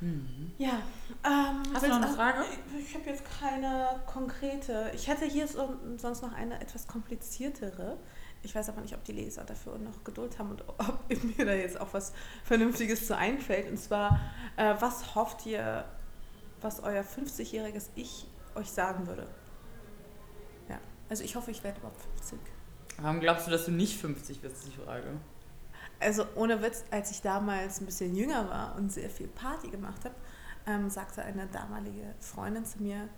Mhm. Ja. Ähm, Hast du noch eine willst- Frage? Ich, ich habe jetzt keine konkrete. Ich hätte hier so, sonst noch eine etwas kompliziertere. Ich weiß aber nicht, ob die Leser dafür noch Geduld haben und ob mir da jetzt auch was Vernünftiges zu einfällt. Und zwar, äh, was hofft ihr, was euer 50-jähriges Ich euch sagen würde? Ja, also ich hoffe, ich werde überhaupt 50. Warum glaubst du, dass du nicht 50 bist, ist die Frage? Also ohne Witz, als ich damals ein bisschen jünger war und sehr viel Party gemacht habe, ähm, sagte eine damalige Freundin zu mir,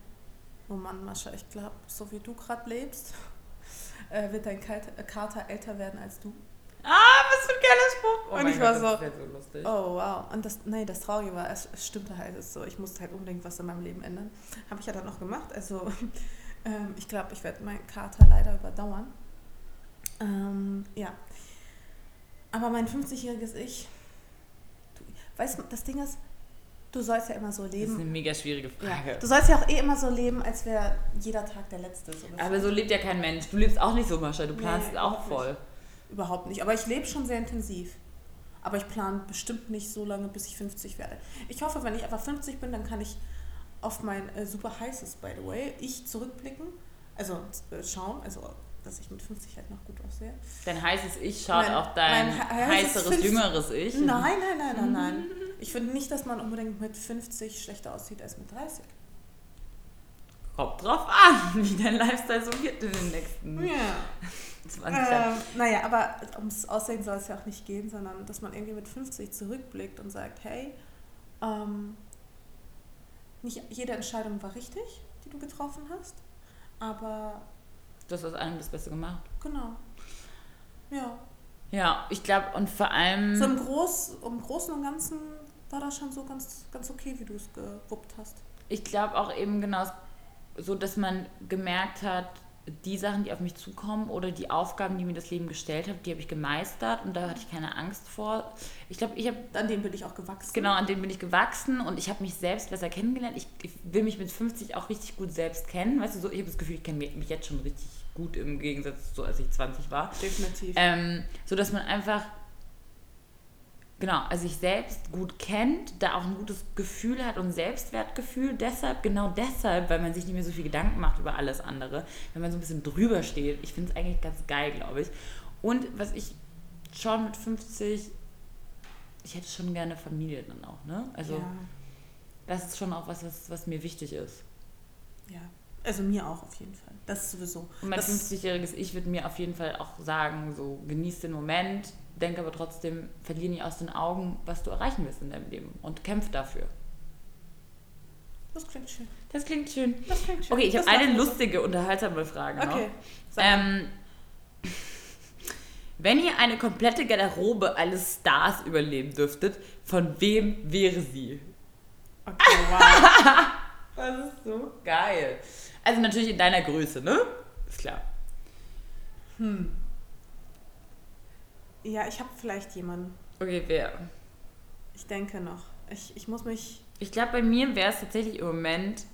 oh Mann, Mascha, ich glaube, so wie du gerade lebst, äh, wird dein äh, Kater älter werden als du. Ah, was für ein geiler Spruch! Und ich war so, das so lustig. Oh wow. Und das, nee, das Traurige war, es, es stimmte halt es so. Ich musste halt unbedingt was in meinem Leben ändern. Habe ich ja dann noch gemacht. Also ähm, ich glaube, ich werde meinen Kater leider überdauern. Ähm, ja. Aber mein 50-jähriges Ich, du, weißt du, das Ding ist, du sollst ja immer so Das ist leben. eine mega schwierige Ja, Frage. du sollst ja auch eh immer so leben, als wäre jeder Tag der letzte. So. Aber so lebt ja kein Mensch. Du lebst auch nicht so, Mascha. Du planst Nee, auch voll. Überhaupt nicht. Aber ich lebe schon sehr intensiv. Aber ich plane bestimmt nicht so lange, bis ich 50 werde. Ich hoffe, wenn ich einfach 50 bin, dann kann ich auf mein äh, super heißes, by the way, ich zurückblicken. Also äh, schauen, also dass ich mit 50 halt noch gut aussehe. Dein heißes Ich schaut Mein- auf dein heißeres, 50 jüngeres Ich. Nein, nein, nein, nein, nein. Ich finde nicht, dass man unbedingt mit 50 schlechter aussieht als mit 30. Kommt drauf an, wie dein Lifestyle so wird in den nächsten Ja. 20 Jahren. Ähm, naja, aber ums Aussehen soll es ja auch nicht gehen, sondern dass man irgendwie mit 50 zurückblickt und sagt, hey, ähm, nicht jede Entscheidung war richtig, die du getroffen hast, aber Du hast aus allem das Beste gemacht. genau. Ja. Ja, ich glaube, und vor allem. So im, Groß, im Großen und Ganzen war das schon so ganz, ganz okay, wie du es gewuppt hast. Ich glaube auch eben genau so, dass man gemerkt hat, die Sachen, die auf mich zukommen oder die Aufgaben, die mir das Leben gestellt hat, die habe ich gemeistert und da hatte ich keine Angst vor. Ich glaube, ich habe An denen bin ich auch gewachsen. genau an denen bin ich gewachsen und ich habe mich selbst besser kennengelernt. Ich, ich will mich mit 50 auch richtig gut selbst kennen. Weißt du, so, ich habe das Gefühl, ich kenne mich jetzt schon richtig gut im Gegensatz zu, als ich 20 war. Definitiv. Ähm, so dass man einfach genau, also sich selbst gut kennt, da auch ein gutes Gefühl hat und Selbstwertgefühl. Deshalb, genau deshalb, weil man sich nicht mehr so viel Gedanken macht über alles andere, wenn man so ein bisschen drüber steht. Ich finde es eigentlich ganz geil, glaube ich. Und was ich schon mit 50, ich hätte schon gerne Familie dann auch, ne? Also ja. das ist schon auch was, was, was mir wichtig ist. ja. Also mir auch auf jeden Fall. Das ist sowieso. Und mein das, 50-jähriges Ich würde mir auf jeden Fall auch sagen, so genieß den Moment, denk aber trotzdem, verlier nicht aus den Augen, was du erreichen willst in deinem Leben und kämpf dafür. das klingt schön. Das klingt schön. Das klingt schön. Okay, ich habe eine wir so. lustige, unterhaltsame Frage noch. Okay. Ähm, wenn ihr eine komplette Garderobe eines Stars überleben dürftet, von wem wäre sie? Okay, wow. Das ist so geil. Also natürlich in deiner Größe, ne? Ist klar. Hm. Ja, ich habe vielleicht jemanden. Okay, wer? Ich denke noch. Ich, ich muss mich. Ich glaube, bei mir wäre es tatsächlich im Moment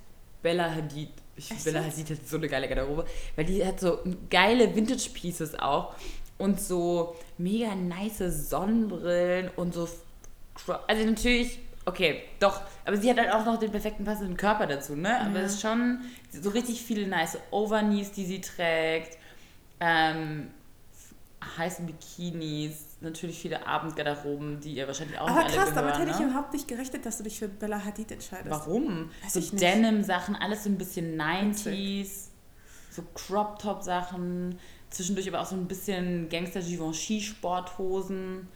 Bella Hadid. Ich Echt Bella? Hadid hat so eine geile Garderobe, weil die hat so geile Vintage-Pieces auch und so mega nice Sonnenbrillen und so. Also natürlich, okay, doch, aber sie hat halt auch noch den perfekten passenden Körper dazu, ne? Aber Ja. es ist schon so richtig viele nice Overknees, die sie trägt. Ähm, heiße Bikinis, natürlich viele Abendgarderoben, die ihr wahrscheinlich auch Aber nicht krass, alle damit gehören, hätte ne? ich überhaupt nicht gerechnet, dass du dich für Bella Hadid entscheidest. Warum? Weiß so. Denim-Sachen, alles so ein bisschen 90s, so Crop-Top-Sachen, zwischendurch aber auch so ein bisschen Gangster-Givenchy-Sporthosen.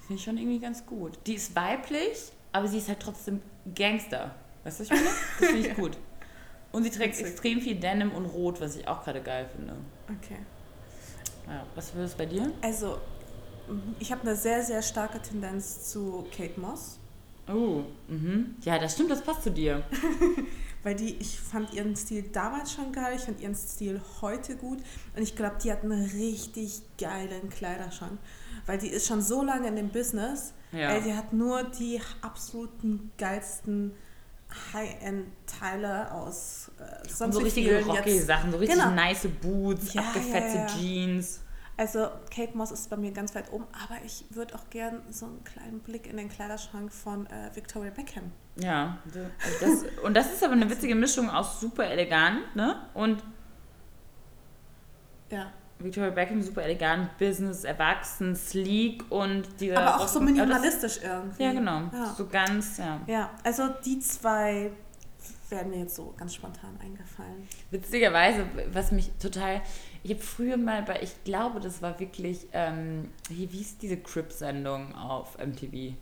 Finde ich schon irgendwie ganz gut. Die ist weiblich, aber sie ist halt trotzdem Gangster. Weißt du, was ich meine? Das finde ich gut. Und sie trägt Witzig. extrem viel Denim und Rot, was ich auch gerade geil finde. Okay. Ja, was wäre es bei dir? Also, ich habe eine sehr, sehr starke Tendenz zu Kate Moss. Oh, mhm. Ja, das stimmt, das passt zu dir. weil die, ich fand ihren Stil damals schon geil, ich fand ihren Stil heute gut und ich glaube, die hat einen richtig geilen Kleiderschrank, weil die ist schon so lange in dem Business, Ja. ey, die hat nur die absoluten geilsten High-End-Teile aus äh, Und sonst so richtige vielen rockige jetzt- Sachen, so richtig Genau. nice Boots, Ja, abgefetzte ja. Jeans. Also Kate Moss ist bei mir ganz weit oben, aber ich würde auch gern so einen kleinen Blick in den Kleiderschrank von äh, Victoria Beckham. Ja, das, und das ist aber eine witzige Mischung aus super elegant, ne? Und Ja. Victoria Beckham super elegant, Business, erwachsen, sleek und dieser. Aber auch so das- minimalistisch irgendwie. Ja, genau. Ja. So ganz, ja. ja, also die zwei werden mir jetzt so ganz spontan eingefallen. Witzigerweise, was mich total. Ich habe früher mal bei, ich glaube, das war wirklich, ähm, wie ist diese Crip-Sendung auf MTV?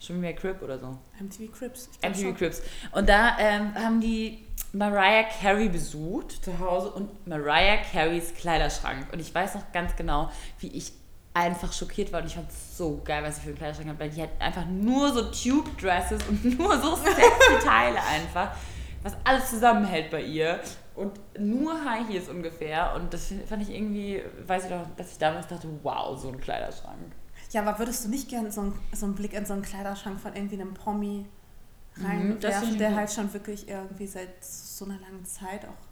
Schon mehr Crip oder so? MTV Crips. MTV schon. Crips. Und da ähm, haben die Mariah Carey besucht zu Hause und Mariah Careys Kleiderschrank. Und ich weiß noch ganz genau, wie ich einfach schockiert war und ich fand es so geil, was sie für einen Kleiderschrank hat, weil die hat einfach nur so Tube-Dresses und nur so sexy Teile einfach, was alles zusammenhält bei ihr und nur High Heels ungefähr und das fand ich irgendwie, weiß ich doch, dass ich damals dachte, wow, so ein Kleiderschrank. Ja, aber würdest du nicht gerne so, einen- so einen Blick in so einen Kleiderschrank von irgendwie einem Promi reinwerfen, ich der halt schon wirklich irgendwie seit so einer langen Zeit auch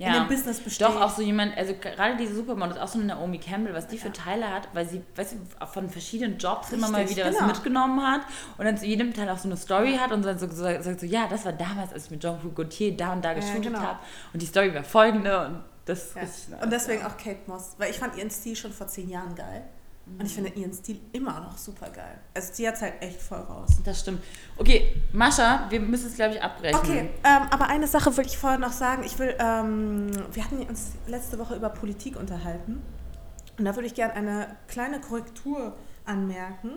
in Ja. dem Business besteht? Doch, auch so jemand, also gerade diese Supermodels, auch so eine Naomi Campbell, was die für Ja. Teile hat, weil sie, weißt du, von verschiedenen Jobs immer mal Richtig, wieder was genau. mitgenommen hat und dann zu jedem Teil auch so eine Story hat und dann so, so sagt so, ja, das war damals, als ich mit Jean-Paul Gaultier da und da Ja, geshootet genau. habe und die Story war folgende und das ist Ja. richtig Und deswegen ja. auch Kate Moss, weil ich fand ihren Stil schon vor zehn Jahren geil. Und ich finde ihren Stil immer noch super geil. Also sie hat halt echt voll raus. Das stimmt. Okay, Mascha, wir müssen es, glaube ich, abbrechen. Okay, ähm, aber eine Sache will ich vorher noch sagen. Ich will, ähm, wir hatten uns letzte Woche über Politik unterhalten. Und da würde ich gerne eine kleine Korrektur anmerken.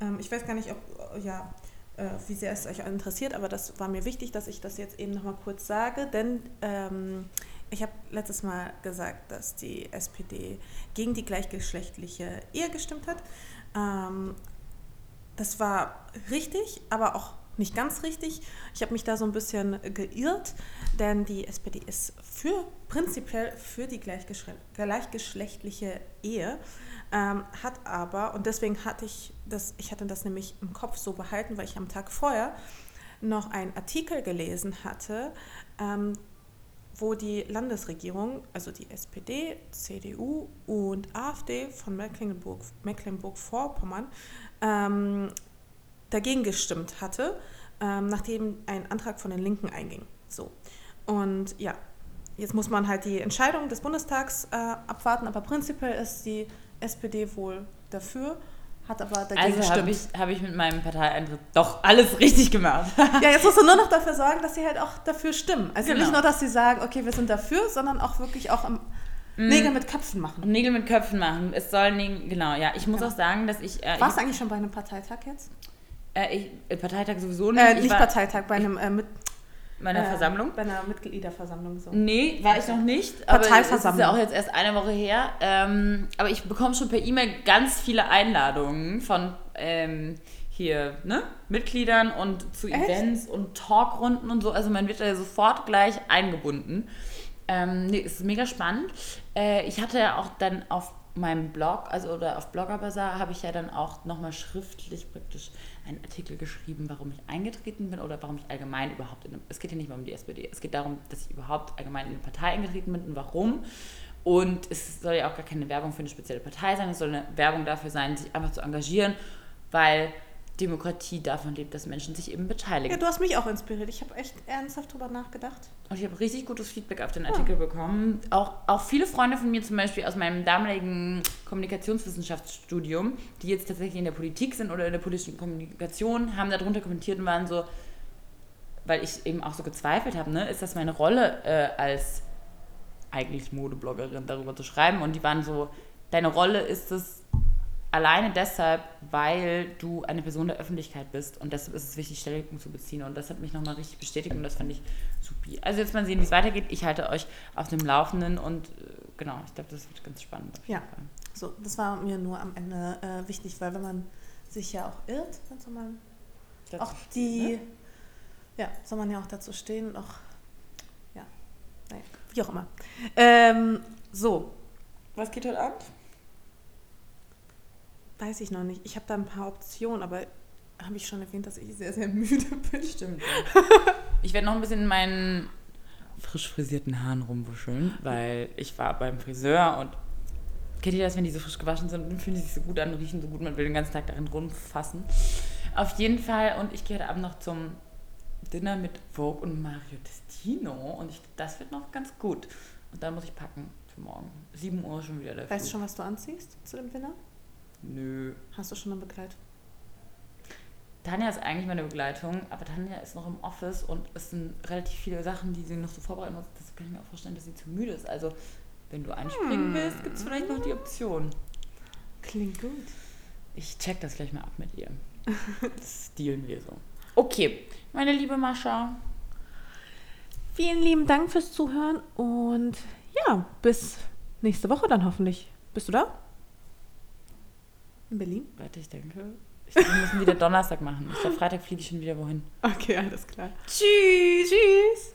Ähm, ich weiß gar nicht, ob, ja, äh, wie sehr es euch interessiert, aber das war mir wichtig, dass ich das jetzt eben nochmal kurz sage, denn ähm, ich habe letztes Mal gesagt, dass die SPD gegen die gleichgeschlechtliche Ehe gestimmt hat. Ähm, das war richtig, aber auch nicht ganz richtig. Ich habe mich da so ein bisschen geirrt, denn die SPD ist für prinzipiell für die gleichgeschle gleichgeschlechtliche Ehe, ähm, hat aber, und deswegen hatte ich das, ich hatte das nämlich im Kopf so behalten, weil ich am Tag vorher noch einen Artikel gelesen hatte, ähm, wo die Landesregierung, also die SPD, CDU und AfD von Mecklenburg, Mecklenburg-Vorpommern, ähm, dagegen gestimmt hatte, ähm, nachdem ein Antrag von den Linken einging. So. Und ja, jetzt muss man halt die Entscheidung des Bundestags äh, abwarten, aber prinzipiell ist die SPD wohl dafür, hat aber dagegen Also habe ich, hab ich mit meinem Parteieintritt doch alles richtig gemacht. Ja, jetzt musst du nur noch dafür sorgen, dass sie halt auch dafür stimmen. Also Genau. nicht nur, dass sie sagen, okay, wir sind dafür, sondern auch wirklich auch am Nägel mit Köpfen machen. Nägel mit Köpfen machen. Es soll Nägel, genau, ja. Ich muss Ja. auch sagen, dass ich. Äh, Warst du eigentlich schon bei einem Parteitag jetzt? äh, ich äh, Parteitag sowieso nicht. Äh, ich nicht war Parteitag, bei einem äh, mit, meiner äh, Versammlung. Bei einer Mitgliederversammlung so. Nee, war ich noch nicht. Aber es ist Parteiversammlung. ja auch jetzt erst eine Woche her. Ähm, aber ich bekomme schon per E-Mail ganz viele Einladungen von ähm, hier, ne? Mitgliedern und zu Echt? Events und Talkrunden und so. Also man wird da sofort gleich eingebunden. Ähm, nee, es ist mega spannend. Äh, ich hatte ja auch dann auf meinem Blog, also oder auf Blogger Bazaar, habe ich ja dann auch nochmal schriftlich praktisch einen Artikel geschrieben, warum ich eingetreten bin oder warum ich allgemein überhaupt in eine, es geht hier nicht mal um die SPD, es geht darum, dass ich überhaupt allgemein in eine Partei eingetreten bin und warum. Und es soll ja auch gar keine Werbung für eine spezielle Partei sein, es soll eine Werbung dafür sein, sich einfach zu engagieren, weil Demokratie davon lebt, dass Menschen sich eben beteiligen. Ja, du hast mich auch inspiriert. Ich habe echt ernsthaft drüber nachgedacht. Und ich habe richtig gutes Feedback auf den Artikel bekommen. Auch, auch viele Freunde von mir, zum Beispiel aus meinem damaligen Kommunikationswissenschaftsstudium, die jetzt tatsächlich in der Politik sind oder in der politischen Kommunikation, haben darunter kommentiert und waren so, weil ich eben auch so gezweifelt habe, ne, ist das meine Rolle äh, als eigentlich Modebloggerin darüber zu schreiben? Und die waren so, deine Rolle ist es alleine deshalb, weil du eine Person der Öffentlichkeit bist und deshalb ist es wichtig, Stellung zu beziehen. Und das hat mich nochmal richtig bestätigt und das fand ich supi. Also jetzt mal sehen, wie es weitergeht. Ich halte euch auf dem Laufenden und äh, genau, ich glaube, das wird ganz spannend. auf Ja. Fall. So, das war mir nur am Ende äh, wichtig, weil wenn man sich ja auch irrt, dann soll man Das- auch die Ja, soll man ja auch dazu stehen und auch, ja, naja, wie auch immer. Ähm, so, Was geht heute Abend? Weiß ich noch nicht. Ich habe da ein paar Optionen, aber habe ich schon erwähnt, dass ich sehr, sehr müde bin. Stimmt. Ich werde noch ein bisschen in meinen frisch frisierten Haaren rumwuscheln, weil ich war beim Friseur und kennt ihr das, wenn die so frisch gewaschen sind und fühlen die sich so gut an, riechen so gut, man will den ganzen Tag darin rumfassen. Auf jeden Fall und ich gehe heute Abend noch zum Dinner mit Vogue und Mario Testino und ich, das wird noch ganz gut. Und dann muss ich packen für morgen. 7 Uhr schon wieder der Weißt du schon, was du anziehst zu dem Dinner? Nö. Hast du schon eine Begleitung? Tanja ist eigentlich meine Begleitung, aber Tanja ist noch im Office und es sind relativ viele Sachen, die sie noch so vorbereiten muss. Das kann ich mir auch vorstellen, dass sie zu müde ist. Also, wenn du einspringen willst, gibt es vielleicht noch die Option. Klingt gut. Ich check das gleich mal ab mit ihr. Das dealen wir so. Okay, meine liebe Mascha. Vielen lieben Dank fürs Zuhören und ja, bis nächste Woche dann hoffentlich. Bist du da? In Berlin? Warte, ich denke, ich denke, wir müssen wieder Donnerstag machen. Ich glaube, Freitag fliege ich schon wieder wohin. Okay, alles klar. Tschüss. Tschüss.